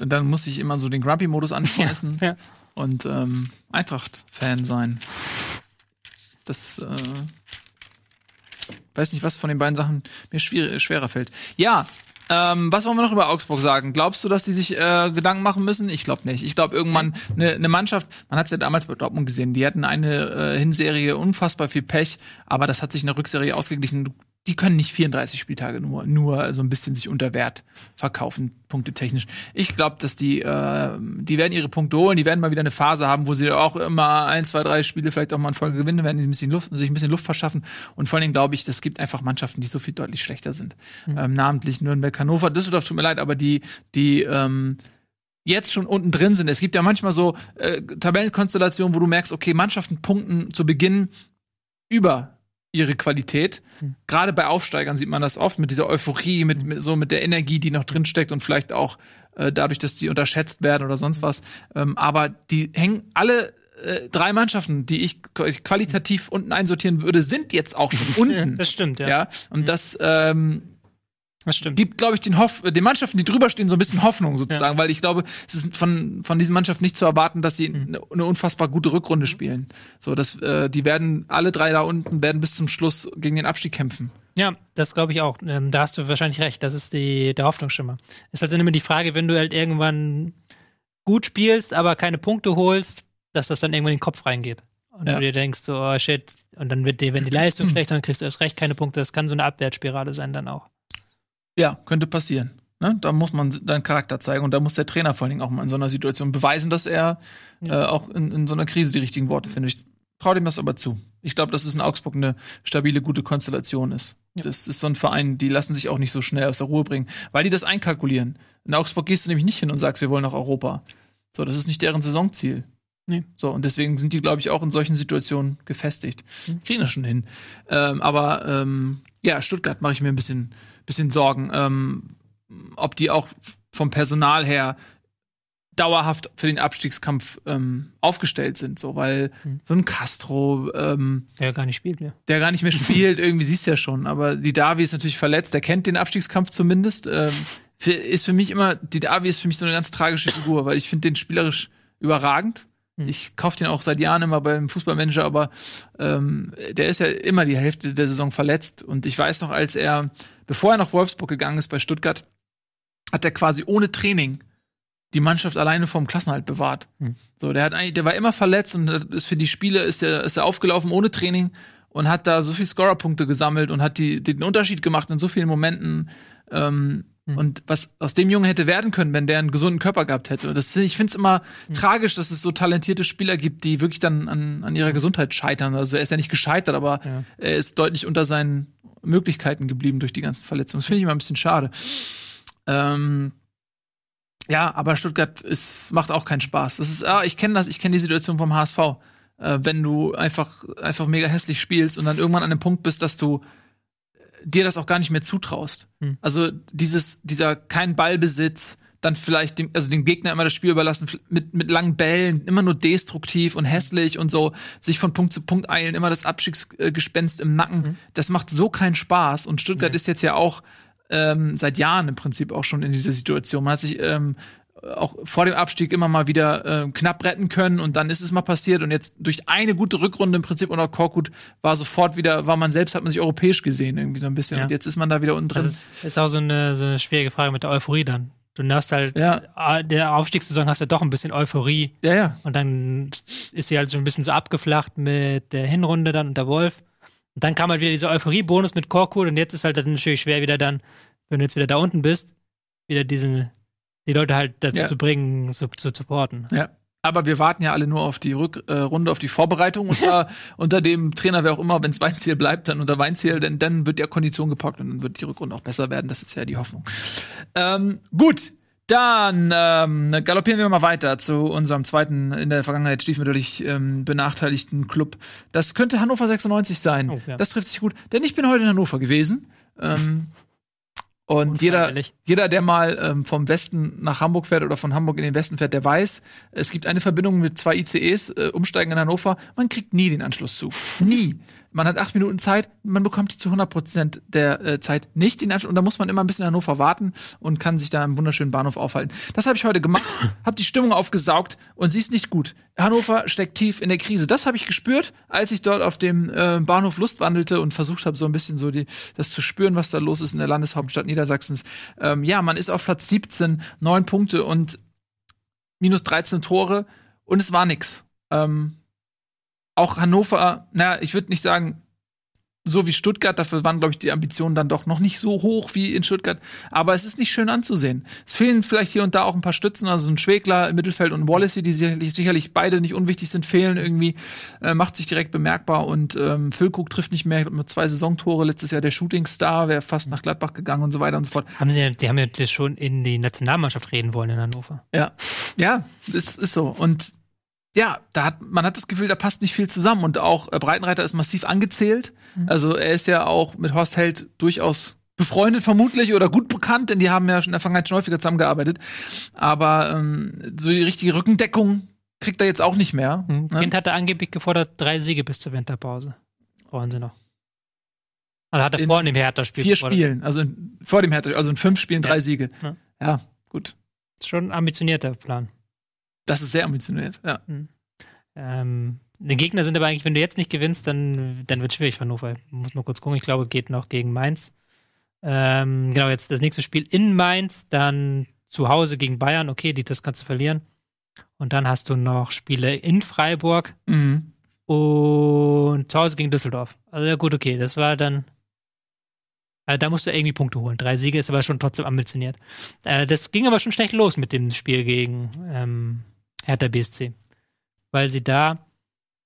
Und dann muss ich immer so den Grumpy-Modus (laughs) anschmeißen Ja. und ähm, Eintracht-Fan sein. Das, äh, weiß nicht, was von den beiden Sachen mir schwer, schwerer fällt. Ja, ähm, was wollen wir noch über Augsburg sagen? Glaubst du, dass die sich äh, Gedanken machen müssen? Ich glaube nicht. Ich glaube, irgendwann eine ne Mannschaft, man hat es ja damals bei Dortmund gesehen, die hatten eine äh, Hinserie unfassbar viel Pech, aber das hat sich in der Rückserie ausgeglichen. Die können nicht 34 Spieltage nur, nur so ein bisschen sich unter Wert verkaufen, punktetechnisch. Ich glaube, dass die, äh, die werden ihre Punkte holen, die werden mal wieder eine Phase haben, wo sie auch immer ein, zwei, drei Spiele vielleicht auch mal in Folge gewinnen, werden die ein bisschen Luft, sich ein bisschen Luft verschaffen. Und vor allen Dingen glaube ich, es gibt einfach Mannschaften, die so viel deutlich schlechter sind. Ähm, namentlich Nürnberg, Hannover, Düsseldorf, tut mir leid, aber die, die, ähm, jetzt schon unten drin sind. Es gibt ja manchmal so äh, Tabellenkonstellationen, wo du merkst, okay, Mannschaften punkten zu Beginn über ihre Qualität. Hm. Gerade bei Aufsteigern sieht man das oft mit dieser Euphorie, mit, mit so mit der Energie, die noch drin steckt und vielleicht auch äh, dadurch, dass die unterschätzt werden oder sonst was. Ähm, aber die hängen alle äh, drei Mannschaften, die ich qu- qualitativ unten einsortieren würde, sind jetzt auch schon (laughs) unten. das stimmt, ja. ja. und das ähm, Das stimmt. gibt, glaube ich, den, Hoff den Mannschaften, die drüber stehen, so ein bisschen Hoffnung sozusagen, weil ich glaube, es ist von, von diesen Mannschaften nicht zu erwarten, dass sie eine, eine unfassbar gute Rückrunde spielen. So, dass äh, die werden alle drei da unten werden bis zum Schluss gegen den Abstieg kämpfen. Ja, das glaube ich auch. Ähm, da hast du wahrscheinlich recht. Das ist die, der Hoffnungsschimmer. Ist halt dann immer die Frage, wenn du halt irgendwann gut spielst, aber keine Punkte holst, dass das dann irgendwann in den Kopf reingeht. Und Ja. du dir denkst, so, oh shit, und dann wird dir, wenn die Leistung (clears throat) schlechter, dann kriegst du erst recht keine Punkte. Das kann so eine Abwärtsspirale sein dann auch. Ja, könnte passieren. Ne? Da muss man deinen Charakter zeigen und da muss der Trainer vor allen Dingen auch mal in so einer Situation beweisen, dass er Ja. äh, auch in, in so einer Krise die richtigen Worte findet. Ich traue dem das aber zu. Ich glaube, dass es in Augsburg eine stabile, gute Konstellation ist. Ja. Das ist so ein Verein, die lassen sich auch nicht so schnell aus der Ruhe bringen, weil die das einkalkulieren. In Augsburg gehst du nämlich nicht hin und sagst, wir wollen nach Europa. So, das ist nicht deren Saisonziel. Nee. So, und deswegen sind die, glaube ich, auch in solchen Situationen gefestigt. Mhm. Kriegen das schon hin. Ähm, aber ähm, ja, Stuttgart mache ich mir ein bisschen, bisschen Sorgen, ähm, ob die auch vom Personal her dauerhaft für den Abstiegskampf ähm, aufgestellt sind, so weil Mhm. so ein Castro, ähm, Der gar nicht spielt mehr. der gar nicht mehr spielt, (laughs) irgendwie siehst du ja schon, aber die Davi ist natürlich verletzt, der kennt den Abstiegskampf zumindest. Ähm, für, ist für mich immer, die Davi ist für mich so eine ganz tragische Figur, weil ich finde den spielerisch überragend. Mhm. Ich kaufe den auch seit Jahren immer beim Fußballmanager, aber ähm, der ist ja immer die Hälfte der Saison verletzt. Und ich weiß noch, als er, bevor er nach Wolfsburg gegangen ist bei Stuttgart, hat er quasi ohne Training die Mannschaft alleine vom Klassenhalt bewahrt. Hm. So, der hat eigentlich, der war immer verletzt und ist für die Spiele ist er, ist er aufgelaufen ohne Training und hat da so viel Scorerpunkte gesammelt und hat die, den Unterschied gemacht in so vielen Momenten. Ähm, Hm. Und was aus dem Jungen hätte werden können, wenn der einen gesunden Körper gehabt hätte. Und das, ich finde es immer Hm. tragisch, dass es so talentierte Spieler gibt, die wirklich dann an, an ihrer Gesundheit scheitern. Also er ist ja nicht gescheitert, aber Ja. er ist deutlich unter seinen Möglichkeiten geblieben durch die ganzen Verletzungen. Das finde ich immer ein bisschen schade. Ähm, ja, aber Stuttgart ist, macht auch keinen Spaß. Das ist, ah, ich kenne das, ich kenne die Situation vom HSV. Äh, wenn du einfach, einfach mega hässlich spielst und dann irgendwann an dem Punkt bist, dass du dir das auch gar nicht mehr zutraust. Hm. Also dieses, dieser kein Ballbesitz, dann vielleicht dem, also dem Gegner immer das Spiel überlassen mit, mit langen Bällen, immer nur destruktiv und hässlich und so, sich von Punkt zu Punkt eilen, immer das Abstiegsgespenst im Nacken. Mhm. Das macht so keinen Spaß. Und Stuttgart Nee. ist jetzt ja auch ähm, seit Jahren im Prinzip auch schon in dieser Situation. Man hat sich ähm, auch vor dem Abstieg immer mal wieder äh, knapp retten können und dann ist es mal passiert und jetzt durch eine gute Rückrunde im Prinzip unter Korkut war sofort wieder, war man selbst, hat man sich europäisch gesehen irgendwie so ein bisschen Ja. und jetzt ist man da wieder unten drin. Das ist, ist auch so eine, so eine schwierige Frage mit der Euphorie dann. Du hast halt, ja. der Aufstiegssaison hast du doch ein bisschen Euphorie. Ja, ja. Und dann ist sie halt so ein bisschen so abgeflacht mit der Hinrunde dann und der Wolf. Und dann kam halt wieder dieser Euphorie-Bonus mit Korkut und jetzt ist halt dann natürlich schwer wieder dann, wenn du jetzt wieder da unten bist, wieder diesen, die Leute halt dazu ja. zu bringen, zu, zu supporten. Ja. Aber wir warten ja alle nur auf die Rückrunde, äh, auf die Vorbereitung unter, (laughs) unter dem Trainer, wer auch immer, wenn es Weinziel bleibt, dann unter Weinziel, denn dann wird ja Kondition gepackt und dann wird die Rückrunde auch besser werden. Das ist ja die Hoffnung. Ähm, gut. Dann ähm, galoppieren wir mal weiter zu unserem zweiten in der Vergangenheit stiefmütterlich ähm, benachteiligten Club. Das könnte Hannover 96 sein. Oh, ja. Das trifft sich gut, denn ich bin heute in Hannover gewesen. Ähm, und jeder, jeder, der mal ähm, vom Westen nach Hamburg fährt oder von Hamburg in den Westen fährt, der weiß, es gibt eine Verbindung mit zwei ICEs, äh, umsteigen in Hannover. Man kriegt nie den Anschluss zu. Nie. Man hat acht Minuten Zeit, man bekommt zu 100 Prozent der äh, Zeit nicht den Anschluss. Und da muss man immer ein bisschen in Hannover warten und kann sich da im wunderschönen Bahnhof aufhalten. Das habe ich heute gemacht, (clears throat) habe die Stimmung aufgesaugt und sie ist nicht gut. Hannover steckt tief in der Krise. Das habe ich gespürt, als ich dort auf dem äh, Bahnhof Lust wandelte und versucht habe, so ein bisschen so die, das zu spüren, was da los ist in der Landeshauptstadt Niedersachsens. Ähm, ja, man ist auf Platz 17, neun Punkte und minus 13 Tore und es war nix. Ähm, auch Hannover, na, ich würde nicht sagen, so wie Stuttgart, dafür waren, glaube ich, die Ambitionen dann doch noch nicht so hoch wie in Stuttgart. Aber es ist nicht schön anzusehen. Es fehlen vielleicht hier und da auch ein paar Stützen, also ein Schwegler im Mittelfeld und Wallacey, die sicherlich, sicherlich beide nicht unwichtig sind, fehlen irgendwie, äh, macht sich direkt bemerkbar und ähm, Füllkrug trifft nicht mehr mit zwei Saisontore. Letztes Jahr der Shootingstar, wäre fast nach Gladbach gegangen und so weiter und so fort. Haben sie, die haben ja schon in die Nationalmannschaft reden wollen in Hannover. Ja, ja, ist, ist so. Und ja, da hat, man hat das Gefühl, da passt nicht viel zusammen. Und auch äh, Breitenreiter ist massiv angezählt. Mhm. Also er ist ja auch mit Horst Held durchaus befreundet vermutlich oder gut bekannt, denn die haben ja schon in der Vergangenheit schon häufiger zusammengearbeitet. Aber ähm, so die richtige Rückendeckung kriegt er jetzt auch nicht mehr. Mhm. Ne? Kind hatte angeblich gefordert, drei Siege bis zur Winterpause. Brauchen sie noch. Also hat er in vor dem Hertha-Spiel. Vier Spielen, also in, vor dem Hertha, also in fünf Spielen drei ja. Siege. Ja. ja, gut. Ist schon ein ambitionierter Plan. Das ist sehr ambitioniert, ja. Mhm. Ähm, die Gegner sind aber eigentlich, wenn du jetzt nicht gewinnst, dann, dann wird es schwierig für Hannover. Ich muss mal kurz gucken. Ich glaube, geht noch gegen Mainz. Ähm, genau, jetzt das nächste Spiel in Mainz, dann zu Hause gegen Bayern. Okay, die, das kannst du verlieren. Und dann hast du noch Spiele in Freiburg mhm. und zu Hause gegen Düsseldorf. Also ja, gut, okay, das war dann. Also da musst du irgendwie Punkte holen. Drei Siege ist aber schon trotzdem ambitioniert. Äh, das ging aber schon schlecht los mit dem Spiel gegen ähm, Hertha BSC. Weil sie da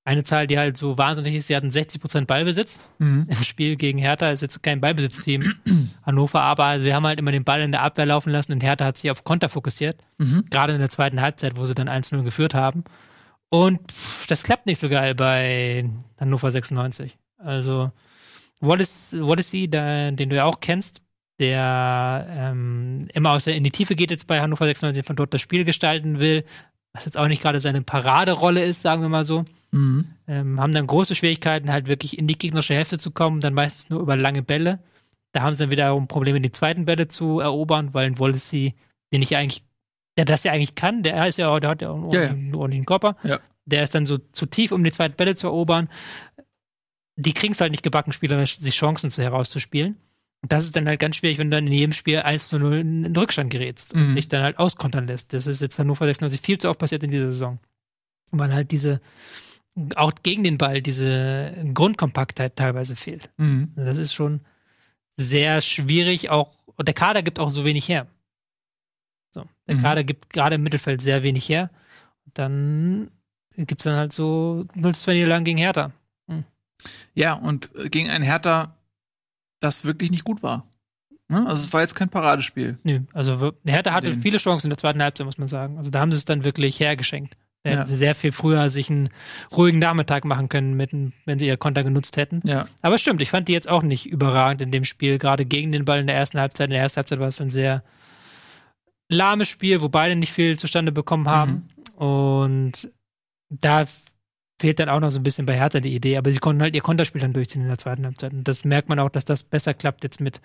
eine Zahl, die halt so wahnsinnig ist, sie hatten 60% Ballbesitz mhm. im Spiel gegen Hertha, ist jetzt kein Ballbesitzteam Hannover, aber sie haben halt immer den Ball in der Abwehr laufen lassen und Hertha hat sich auf Konter fokussiert, mhm. gerade in der zweiten Halbzeit, wo sie dann 1-0 geführt haben. Und pff, das klappt nicht so geil bei Hannover 96. Also Wallace, Wallacey, den du ja auch kennst, der ähm, immer aus der, in die Tiefe geht jetzt bei Hannover 96, von dort das Spiel gestalten will, was jetzt auch nicht gerade seine Paraderolle ist, sagen wir mal so. Mhm. Ähm, haben dann große Schwierigkeiten, halt wirklich in die gegnerische Hälfte zu kommen, dann meistens nur über lange Bälle. Da haben sie dann wiederum Probleme, die zweiten Bälle zu erobern, weil ein Wallacey, den ich eigentlich, der das ja eigentlich kann, der ist ja, der hat ja einen ja, ordentlichen Körper. Ja. Der ist dann so zu tief, um die zweiten Bälle zu erobern. Die kriegen es halt nicht gebacken, spielerisch sich Chancen herauszuspielen. Und das ist dann halt ganz schwierig, wenn du dann in jedem Spiel 1 zu 0 in den Rückstand gerätst und mhm. dich dann halt auskontern lässt. Das ist jetzt Hannover 96 viel zu oft passiert in dieser Saison. Weil halt diese, auch gegen den Ball, diese Grundkompaktheit teilweise fehlt. Mhm. Das ist schon sehr schwierig, auch, und der Kader gibt auch so wenig her. So, der mhm. Kader gibt gerade im Mittelfeld sehr wenig her. Dann gibt es dann halt so 0 zu 2 Niederlagen gegen Hertha. Mhm. Ja, und gegen einen Hertha das wirklich nicht gut war. Ne? Also es war jetzt kein Paradespiel. Nö, also Hertha hatte Den. viele Chancen in der zweiten Halbzeit, muss man sagen. Also da haben sie es dann wirklich hergeschenkt. Da hätten sie sehr viel früher sich einen ruhigen Nachmittag machen können, mit, wenn sie ihr Konter genutzt hätten. Ja. Aber stimmt, ich fand die jetzt auch nicht überragend in dem Spiel, gerade gegen den Ball in der ersten Halbzeit. In der ersten Halbzeit war es ein sehr lahmes Spiel, wo beide nicht viel zustande bekommen haben. Mhm. Und da fehlt dann auch noch so ein bisschen bei Hertha die Idee, aber sie konnten halt ihr Konterspiel dann durchziehen in der zweiten Halbzeit. Und das merkt man auch, dass das besser klappt jetzt mit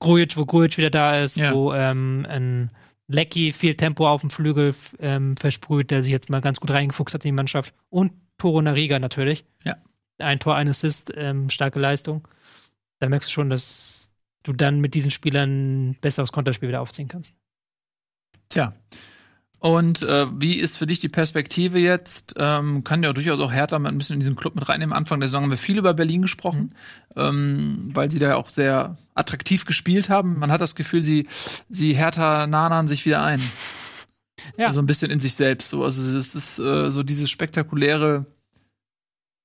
Grujic, wo Grujic wieder da ist, ja. wo ähm, ein Lecky viel Tempo auf dem Flügel ähm, versprüht, der sich jetzt mal ganz gut reingefuchst hat in die Mannschaft. Und Toro Nariga natürlich. Ja. Ein Tor, ein Assist, ähm, starke Leistung. Da merkst du schon, dass du dann mit diesen Spielern besser aufs Konterspiel wieder aufziehen kannst. Tja. Und äh, wie ist für dich die Perspektive jetzt? Ähm, kann ja durchaus auch Hertha mit ein bisschen in diesen Club mit reinnehmen. Anfang der Saison haben wir viel über Berlin gesprochen, ähm, weil sie da ja auch sehr attraktiv gespielt haben. Man hat das Gefühl, sie, sie Hertha nahnern sich wieder ein. Ja. Also ein bisschen in sich selbst. So. Also es ist äh, so dieses spektakuläre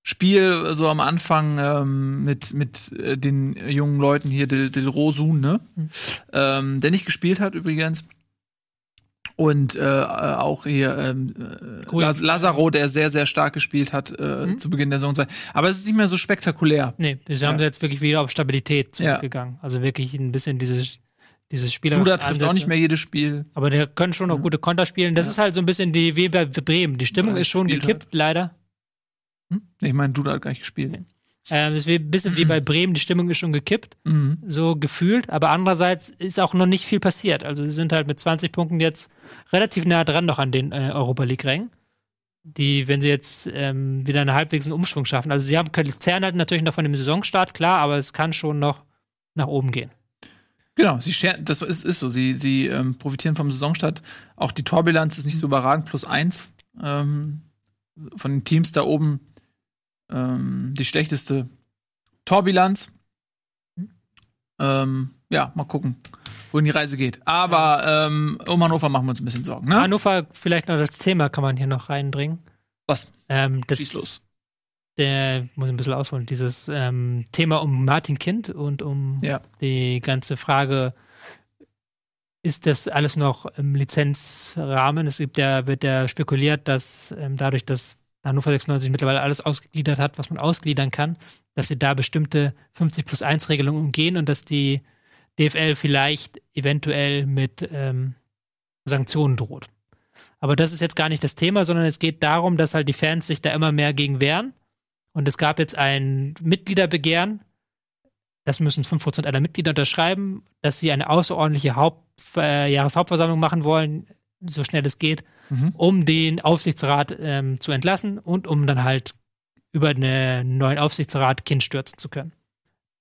Spiel so am Anfang ähm, mit, mit äh, den jungen Leuten hier, Del, Del Rosun, ne? Mhm. Ähm, der nicht gespielt hat übrigens und äh, auch hier ähm, cool. Äh, Lazaro, der sehr, sehr stark gespielt hat äh, mhm. zu Beginn der Saison. Aber es ist nicht mehr so spektakulär. Nee, sie haben jetzt wirklich wieder auf Stabilität zurückgegangen. Ja. Also wirklich ein bisschen dieses dieses Spieler. Duda trifft Ansätze. auch nicht mehr jedes Spiel. Aber der können schon noch mhm. gute Konter spielen. Das ja. ist halt so ein bisschen die wie bei Bremen. Die Stimmung ja, ist schon gekippt, hat. leider. Hm? Ich meine, Duda hat gar nicht gespielt. Nee. Ähm, es ist ein bisschen wie bei Bremen, die Stimmung ist schon gekippt, mhm. so gefühlt. Aber andererseits ist auch noch nicht viel passiert. Also sie sind halt mit 20 Punkten jetzt relativ nah dran noch an den äh, Europa League-Rängen. Die, wenn sie jetzt ähm, wieder einen halbwegs einen Umschwung schaffen. Also sie haben zerren halt natürlich noch von dem Saisonstart, klar, aber es kann schon noch nach oben gehen. Genau, sie das ist, ist so. Sie, sie ähm, profitieren vom Saisonstart. Auch die Torbilanz ist nicht so überragend, plus eins. Ähm, von den Teams da oben ähm, die schlechteste Torbilanz. Ähm, ja, mal gucken, wohin die Reise geht. Aber ähm, um Hannover machen wir uns ein bisschen Sorgen. Ne? Hannover, vielleicht noch das Thema kann man hier noch reinbringen. Was? Ähm, das, Schieß los. Der muss ein bisschen ausholen. Dieses ähm, Thema um Martin Kind und um ja. die ganze Frage, ist das alles noch im Lizenzrahmen? Es gibt ja, wird ja spekuliert, dass ähm, dadurch, dass Hannover 96 mittlerweile alles ausgegliedert hat, was man ausgliedern kann, dass sie da bestimmte 50 plus 1 Regelungen umgehen und dass die DFL vielleicht eventuell mit ähm, Sanktionen droht. Aber das ist jetzt gar nicht das Thema, sondern es geht darum, dass halt die Fans sich da immer mehr gegen wehren. Und es gab jetzt ein Mitgliederbegehren, das müssen 5% aller Mitglieder unterschreiben, dass sie eine außerordentliche Haupt, äh, Jahreshauptversammlung machen wollen, so schnell es geht, mhm. um den Aufsichtsrat ähm, zu entlassen und um dann halt über einen neuen Aufsichtsrat Kind stürzen zu können.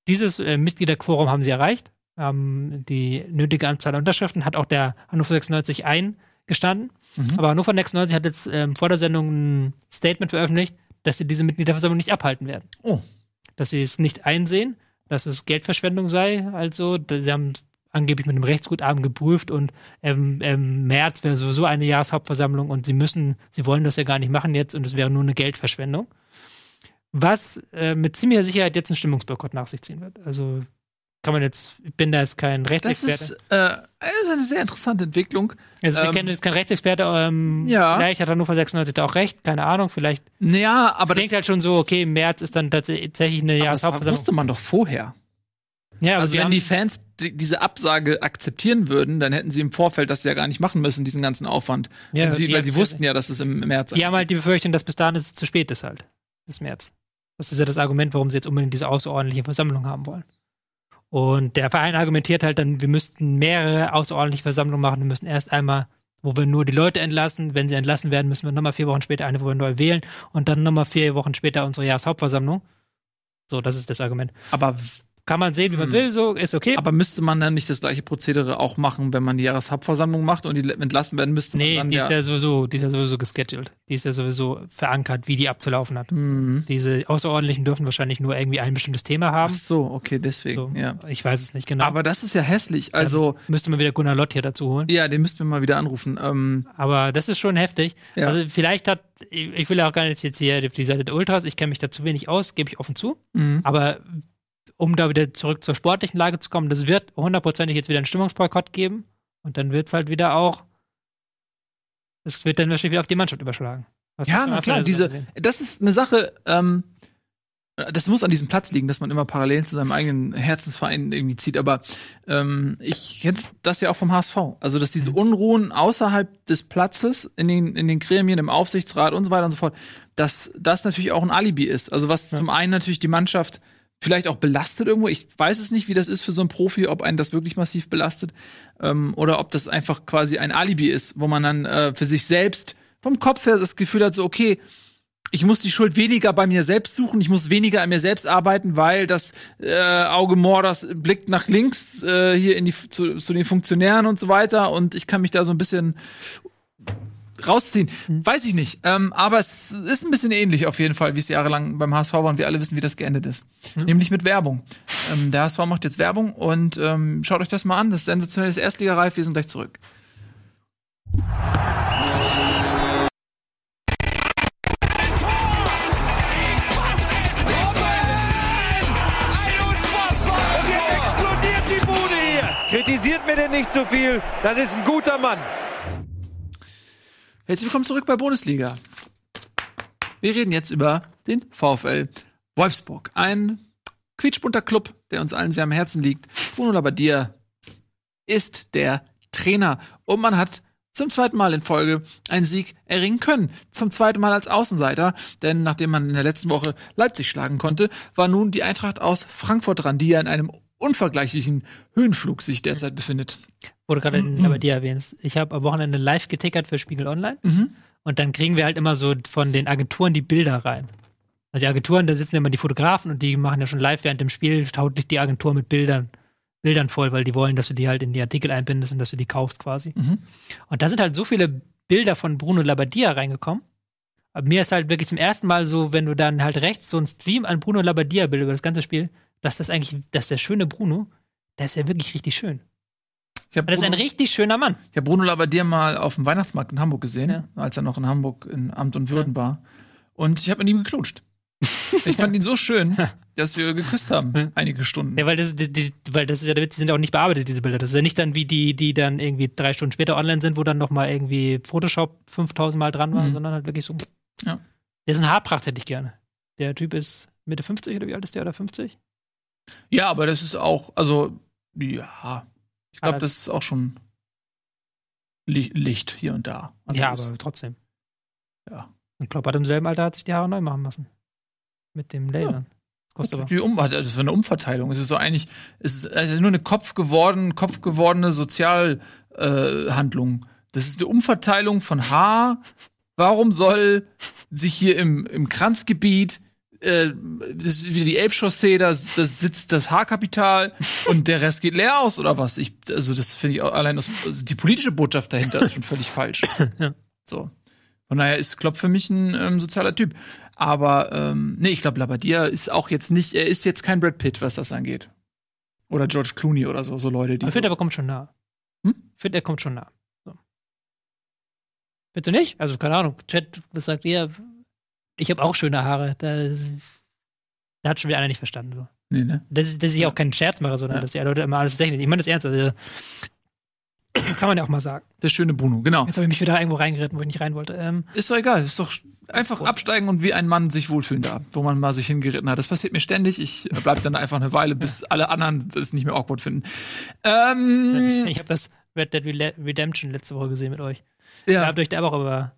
Dieses äh, Mitgliederquorum haben sie erreicht, haben die nötige Anzahl an Unterschriften, hat auch der Hannover 96 eingestanden. Mhm. Aber Hannover 96 hat jetzt ähm, vor der Sendung ein Statement veröffentlicht, dass sie diese Mitgliederversammlung nicht abhalten werden. Oh. Dass sie es nicht einsehen, dass es Geldverschwendung sei. Also, sie haben angeblich mit einem Rechtsgutachten geprüft und ähm, ähm, März wäre sowieso eine Jahreshauptversammlung und sie müssen, sie wollen das ja gar nicht machen jetzt und es wäre nur eine Geldverschwendung. Was äh, mit ziemlicher Sicherheit jetzt einen Stimmungsboykott nach sich ziehen wird. Also kann man jetzt, ich bin da jetzt kein Rechtsexperte. Das ist, äh, das ist eine sehr interessante Entwicklung. Also ähm, ich kenne jetzt kein Rechtsexperte, ähm, ja. vielleicht hat Hannover 96 da auch recht, keine Ahnung, vielleicht. Ja, aber das klingt halt schon so, okay, im März ist dann tatsächlich eine Jahreshauptversammlung. Das wusste man doch vorher. Ja, also wenn die Fans die, diese Absage akzeptieren würden, dann hätten sie im Vorfeld das ja gar nicht machen müssen, diesen ganzen Aufwand. Ja, sie, weil sie wussten ja, dass es im März Die haben halt die Befürchtung, dass bis dahin es zu spät ist halt. Bis März. Das ist ja das Argument, warum sie jetzt unbedingt diese außerordentliche Versammlung haben wollen. Und der Verein argumentiert halt dann, wir müssten mehrere außerordentliche Versammlungen machen. Wir müssen erst einmal, wo wir nur die Leute entlassen. Wenn sie entlassen werden, müssen wir nochmal vier Wochen später eine, wo wir neu wählen. Und dann nochmal vier Wochen später unsere Jahreshauptversammlung. So, das ist das Argument. Aber kann man sehen, wie man hm. will, so ist okay. Aber müsste man dann nicht das gleiche Prozedere auch machen, wenn man die Jahreshauptversammlung macht und die entlassen werden müsste? Nee, die ist ja sowieso, die ist ja sowieso gescheduled. Die ist ja sowieso verankert, wie die abzulaufen hat. Mhm. Diese Außerordentlichen dürfen wahrscheinlich nur irgendwie ein bestimmtes Thema haben. Ach so, okay, deswegen. So, ja. Ich weiß es nicht genau. Aber das ist ja hässlich. Also ja, müsste man wieder Gunnar Lott hier dazu holen. Ja, den müssten wir mal wieder anrufen. Ähm, Aber das ist schon heftig. Ja. Also vielleicht hat, ich will ja auch gar nicht jetzt hier die Seite der Ultras, ich kenne mich da zu wenig aus, gebe ich offen zu. Mhm. Aber um da wieder zurück zur sportlichen Lage zu kommen, das wird hundertprozentig jetzt wieder einen Stimmungsboykott geben. Und dann wird es halt wieder auch, es wird dann wahrscheinlich wieder auf die Mannschaft überschlagen. Was ja, na klar, diese, das ist eine Sache, ähm, das muss an diesem Platz liegen, dass man immer Parallelen zu seinem eigenen Herzensverein irgendwie zieht. Aber ähm, ich kenne das ja auch vom HSV. Also, dass diese mhm. Unruhen außerhalb des Platzes, in den, in den Gremien, im Aufsichtsrat und so weiter und so fort, dass das natürlich auch ein Alibi ist. Also, was ja. zum einen natürlich die Mannschaft vielleicht auch belastet irgendwo. Ich weiß es nicht, wie das ist für so einen Profi, ob einen das wirklich massiv belastet ähm, oder ob das einfach quasi ein Alibi ist, wo man dann äh, für sich selbst vom Kopf her das Gefühl hat, so okay, ich muss die Schuld weniger bei mir selbst suchen, ich muss weniger an mir selbst arbeiten, weil das äh, Auge Morders blickt nach links äh, hier in die zu, zu den Funktionären und so weiter und ich kann mich da so ein bisschen rausziehen. Mhm. Weiß ich nicht. Ähm, aber es ist ein bisschen ähnlich auf jeden Fall, wie es jahrelang beim HSV war und wir alle wissen, wie das geendet ist. Mhm. Nämlich mit Werbung. Ähm, der HSV macht jetzt Werbung und ähm, schaut euch das mal an. Das ist sensationelles Erstligareif. Wir sind gleich zurück. Kritisiert mir denn nicht zu viel. Das ist ein guter Mann. Herzlich willkommen zurück bei Bundesliga. Wir reden jetzt über den VfL Wolfsburg. Ein quietschbunter Club, der uns allen sehr am Herzen liegt. Bruno Labbadia ist der Trainer. Und man hat zum zweiten Mal in Folge einen Sieg erringen können. Zum zweiten Mal als Außenseiter. Denn nachdem man in der letzten Woche Leipzig schlagen konnte, war nun die Eintracht aus Frankfurt dran, die ja in einem unvergleichlichen Höhenflug sich derzeit befindet. Wo du gerade mhm. bei dir erwähnst. Ich habe am Wochenende live getickert für Spiegel Online. Mhm. Und dann kriegen wir halt immer so von den Agenturen die Bilder rein. Also die Agenturen, da sitzen immer die Fotografen und die machen ja schon live während dem Spiel, taut dich die Agentur mit Bildern, Bildern voll, weil die wollen, dass du die halt in die Artikel einbindest und dass du die kaufst quasi. Mhm. Und da sind halt so viele Bilder von Bruno Labbadia reingekommen. Aber mir ist halt wirklich zum ersten Mal so, wenn du dann halt rechts so ein Stream an Bruno Labbadia Bild über das ganze Spiel, dass das eigentlich, dass der schöne Bruno, der ist ja wirklich richtig schön. das Bruno, ist ein richtig schöner Mann. Ich habe Bruno Labbadia mal auf dem Weihnachtsmarkt in Hamburg gesehen, ja. als er noch in Hamburg in Amt und Würden ja. war. Und ich habe mit ihm geknutscht. ich fand ihn so schön, (laughs) dass wir geküsst haben, einige Stunden. Ja, weil das, die, die, weil das ist ja die sind ja auch nicht bearbeitet, diese Bilder. Das ist ja nicht dann wie die, die dann irgendwie drei Stunden später online sind, wo dann nochmal irgendwie Photoshop 5000 Mal dran war, mhm. sondern halt wirklich so. Ja. Der ist ein Haarpracht, hätte ich gerne. Der Typ ist Mitte 50 oder wie alt ist der? Oder 50? Ja, aber das ist auch, also, ja, ich glaube, das ist auch schon Licht hier und da. Also ja, aber trotzdem. Ja. Und Klopp hat im selben Alter hat sich die Haare neu machen lassen. Mit dem Lasern. Ja. Die um, das ist eine Umverteilung. Es ist so eigentlich, es ist also nur eine Kopf geworden, Kopf gewordene Sozialhandlung. Äh, das ist eine Umverteilung von Haar. Warum soll sich hier im, im Kranzgebiet äh, das ist wieder die Elbchaussee, da das sitzt das Haarkapital und der Rest geht leer aus oder was? Ich, also das finde ich auch allein aus, also die politische Botschaft dahinter ist schon völlig falsch. (laughs) Ja. So. Von daher ist Klopp für mich ein ähm, sozialer Typ. Aber ähm, nee, ich glaube, Labadia ist auch jetzt nicht, er ist jetzt kein Brad Pitt, was das angeht. Oder George Clooney oder so, so Leute, die. Ich finde, so er kommt schon nah. Hm? Ich finde, er kommt schon nah. So. Findest du nicht? Also, keine Ahnung. Chat, was sagt ihr? Ich habe auch schöne Haare. Da, da, hat schon wieder einer nicht verstanden. So. Nee, ne? Dass, dass ich auch keinen Scherz mache, sondern ja. dass die Leute immer alles technisch. Ich meine das ernst. Also, kann man ja auch mal sagen. Der schöne Bruno, genau. Jetzt habe ich mich wieder irgendwo reingeritten, wo ich nicht rein wollte. Ähm, ist doch egal, ist doch einfach absteigen und wie ein Mann sich wohlfühlen darf, wo man mal sich hingeritten hat. Das passiert mir ständig. Ich bleib dann einfach eine Weile, bis ja. alle anderen es nicht mehr awkward finden. Ähm, ich habe das Red Dead Redemption letzte Woche gesehen mit euch. Ja. Da habt ihr euch da auch aber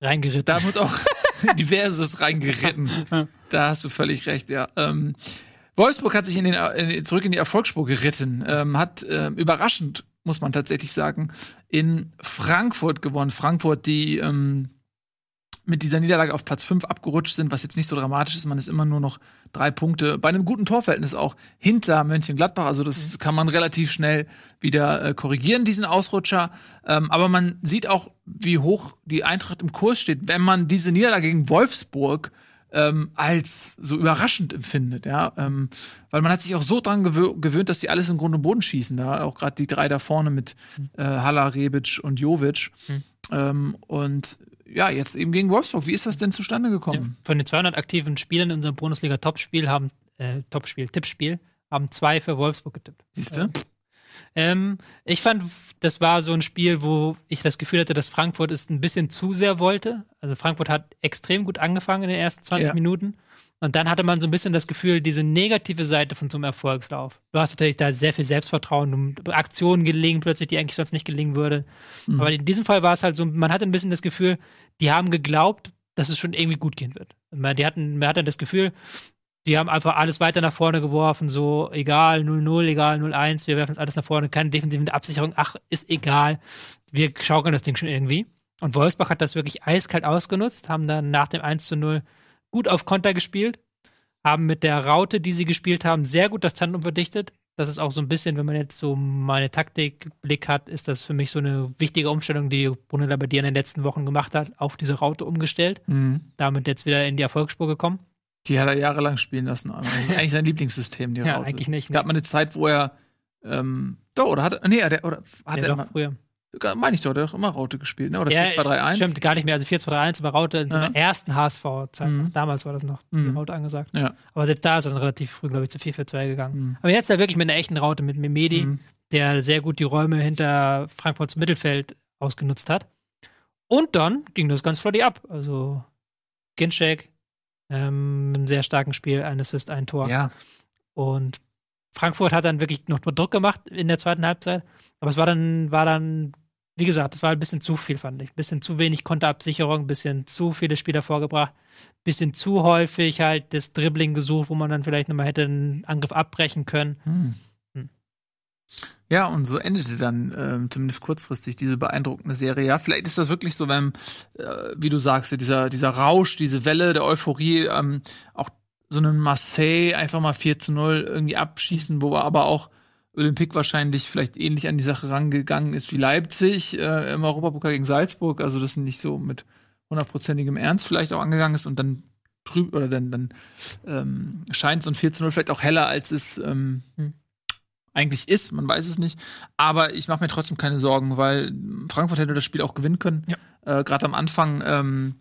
reingeritten. Da haben wir uns auch (laughs) (laughs) diverses reingeritten. da hast du völlig recht, ja. Ähm, Wolfsburg hat sich in den, in, zurück in die Erfolgsspur geritten, ähm, hat äh, überraschend, muss man tatsächlich sagen, in Frankfurt gewonnen. Frankfurt, die ähm, mit dieser Niederlage auf Platz 5 abgerutscht sind, was jetzt nicht so dramatisch ist. Man ist immer nur noch drei Punkte bei einem guten Torverhältnis auch hinter Mönchengladbach. Also das mhm. kann man relativ schnell wieder äh, korrigieren, diesen Ausrutscher. Ähm, aber man sieht auch, wie hoch die Eintracht im Kurs steht, wenn man diese Niederlage gegen Wolfsburg ähm, als so überraschend empfindet, ja, ähm, weil man hat sich auch so dran gewö gewöhnt, dass die alles im Grunde und Boden schießen, da auch gerade die drei da vorne mit mhm. äh, Halla, Rebic und Jovic mhm. ähm, und ja, jetzt eben gegen Wolfsburg. Wie ist das denn zustande gekommen? Ja, von den 200 aktiven Spielern in unserem Bundesliga-Topspiel haben, äh, Topspiel, Tippspiel, haben zwei für Wolfsburg getippt. Siehst du? Ähm, ich fand, das war so ein Spiel, wo ich das Gefühl hatte, dass Frankfurt es ein bisschen zu sehr wollte. Also Frankfurt hat extrem gut angefangen in den ersten 20 ja. Minuten. Und dann hatte man so ein bisschen das Gefühl, diese negative Seite von so einem Erfolgslauf. Du hast natürlich da sehr viel Selbstvertrauen, Aktionen gelingen plötzlich, die eigentlich sonst nicht gelingen würden. Mhm. Aber in diesem Fall war es halt so, man hatte ein bisschen das Gefühl, die haben geglaubt, dass es schon irgendwie gut gehen wird. Die hatten, man hatte das Gefühl, die haben einfach alles weiter nach vorne geworfen, so egal 0-0, egal 0-1, wir werfen alles nach vorne, keine defensive Absicherung, ach, ist egal, wir schaukeln das Ding schon irgendwie. Und Wolfsbach hat das wirklich eiskalt ausgenutzt, haben dann nach dem 1 zu 0 gut auf Konter gespielt, haben mit der Raute, die sie gespielt haben, sehr gut das Tandem verdichtet. Das ist auch so ein bisschen, wenn man jetzt so meine Taktikblick hat, ist das für mich so eine wichtige Umstellung, die Bruno Labbadia in den letzten Wochen gemacht hat, auf diese Raute umgestellt. Mhm. Damit jetzt wieder in die Erfolgsspur gekommen. Die hat er jahrelang spielen lassen. Das ist (laughs) eigentlich sein Lieblingssystem, die Ja, Raute. eigentlich nicht, Es gab mal eine Zeit, wo er ähm, doch, oder hat nee, der, oder hat Ja, er doch, immer, früher. Meine ich doch, der hat doch immer Raute gespielt, ne? Oder Ja, 4-2-3-1. Stimmt, gar nicht mehr. Also 4-2-3-1 war Raute in Ja. seiner ersten HSV-Zeit. Mhm. Damals war das noch Mhm. Raute angesagt. Ja. Aber selbst da ist er dann relativ früh, glaube ich, zu 4-4-2 gegangen. Mhm. Aber jetzt halt wirklich mit einer echten Raute, mit Memedi, Mhm. der sehr gut die Räume hinter Frankfurts Mittelfeld ausgenutzt hat. Und dann ging das ganz flott ab. Also Ginczek, ähm, ein sehr starken Spiel, ein Assist, ein Tor. Ja, Und Frankfurt hat dann wirklich noch Druck gemacht in der zweiten Halbzeit. Aber es war dann, war dann, wie gesagt, es war ein bisschen zu viel, fand ich. Ein bisschen zu wenig Konterabsicherung, ein bisschen zu viele Spieler vorgebracht, ein bisschen zu häufig halt das Dribbling gesucht, wo man dann vielleicht nochmal hätte einen Angriff abbrechen können. Hm. Hm. Ja, und so endete dann ähm, zumindest kurzfristig diese beeindruckende Serie. Ja, vielleicht ist das wirklich so, wenn, äh, wie du sagst, dieser, dieser Rausch, diese Welle der Euphorie, ähm, auch so einen Marseille einfach mal 4 zu 0 irgendwie abschießen, wo aber auch Olympique wahrscheinlich vielleicht ähnlich an die Sache rangegangen ist wie Leipzig äh, im Europapokal gegen Salzburg, also das nicht so mit hundertprozentigem Ernst vielleicht auch angegangen ist und dann trüb oder dann, dann ähm, scheint so ein 4 zu 0 vielleicht auch heller, als es ähm, Hm. eigentlich ist, man weiß es nicht. Aber ich mache mir trotzdem keine Sorgen, weil Frankfurt hätte das Spiel auch gewinnen können. Ja. Äh, Gerade am Anfang, ähm,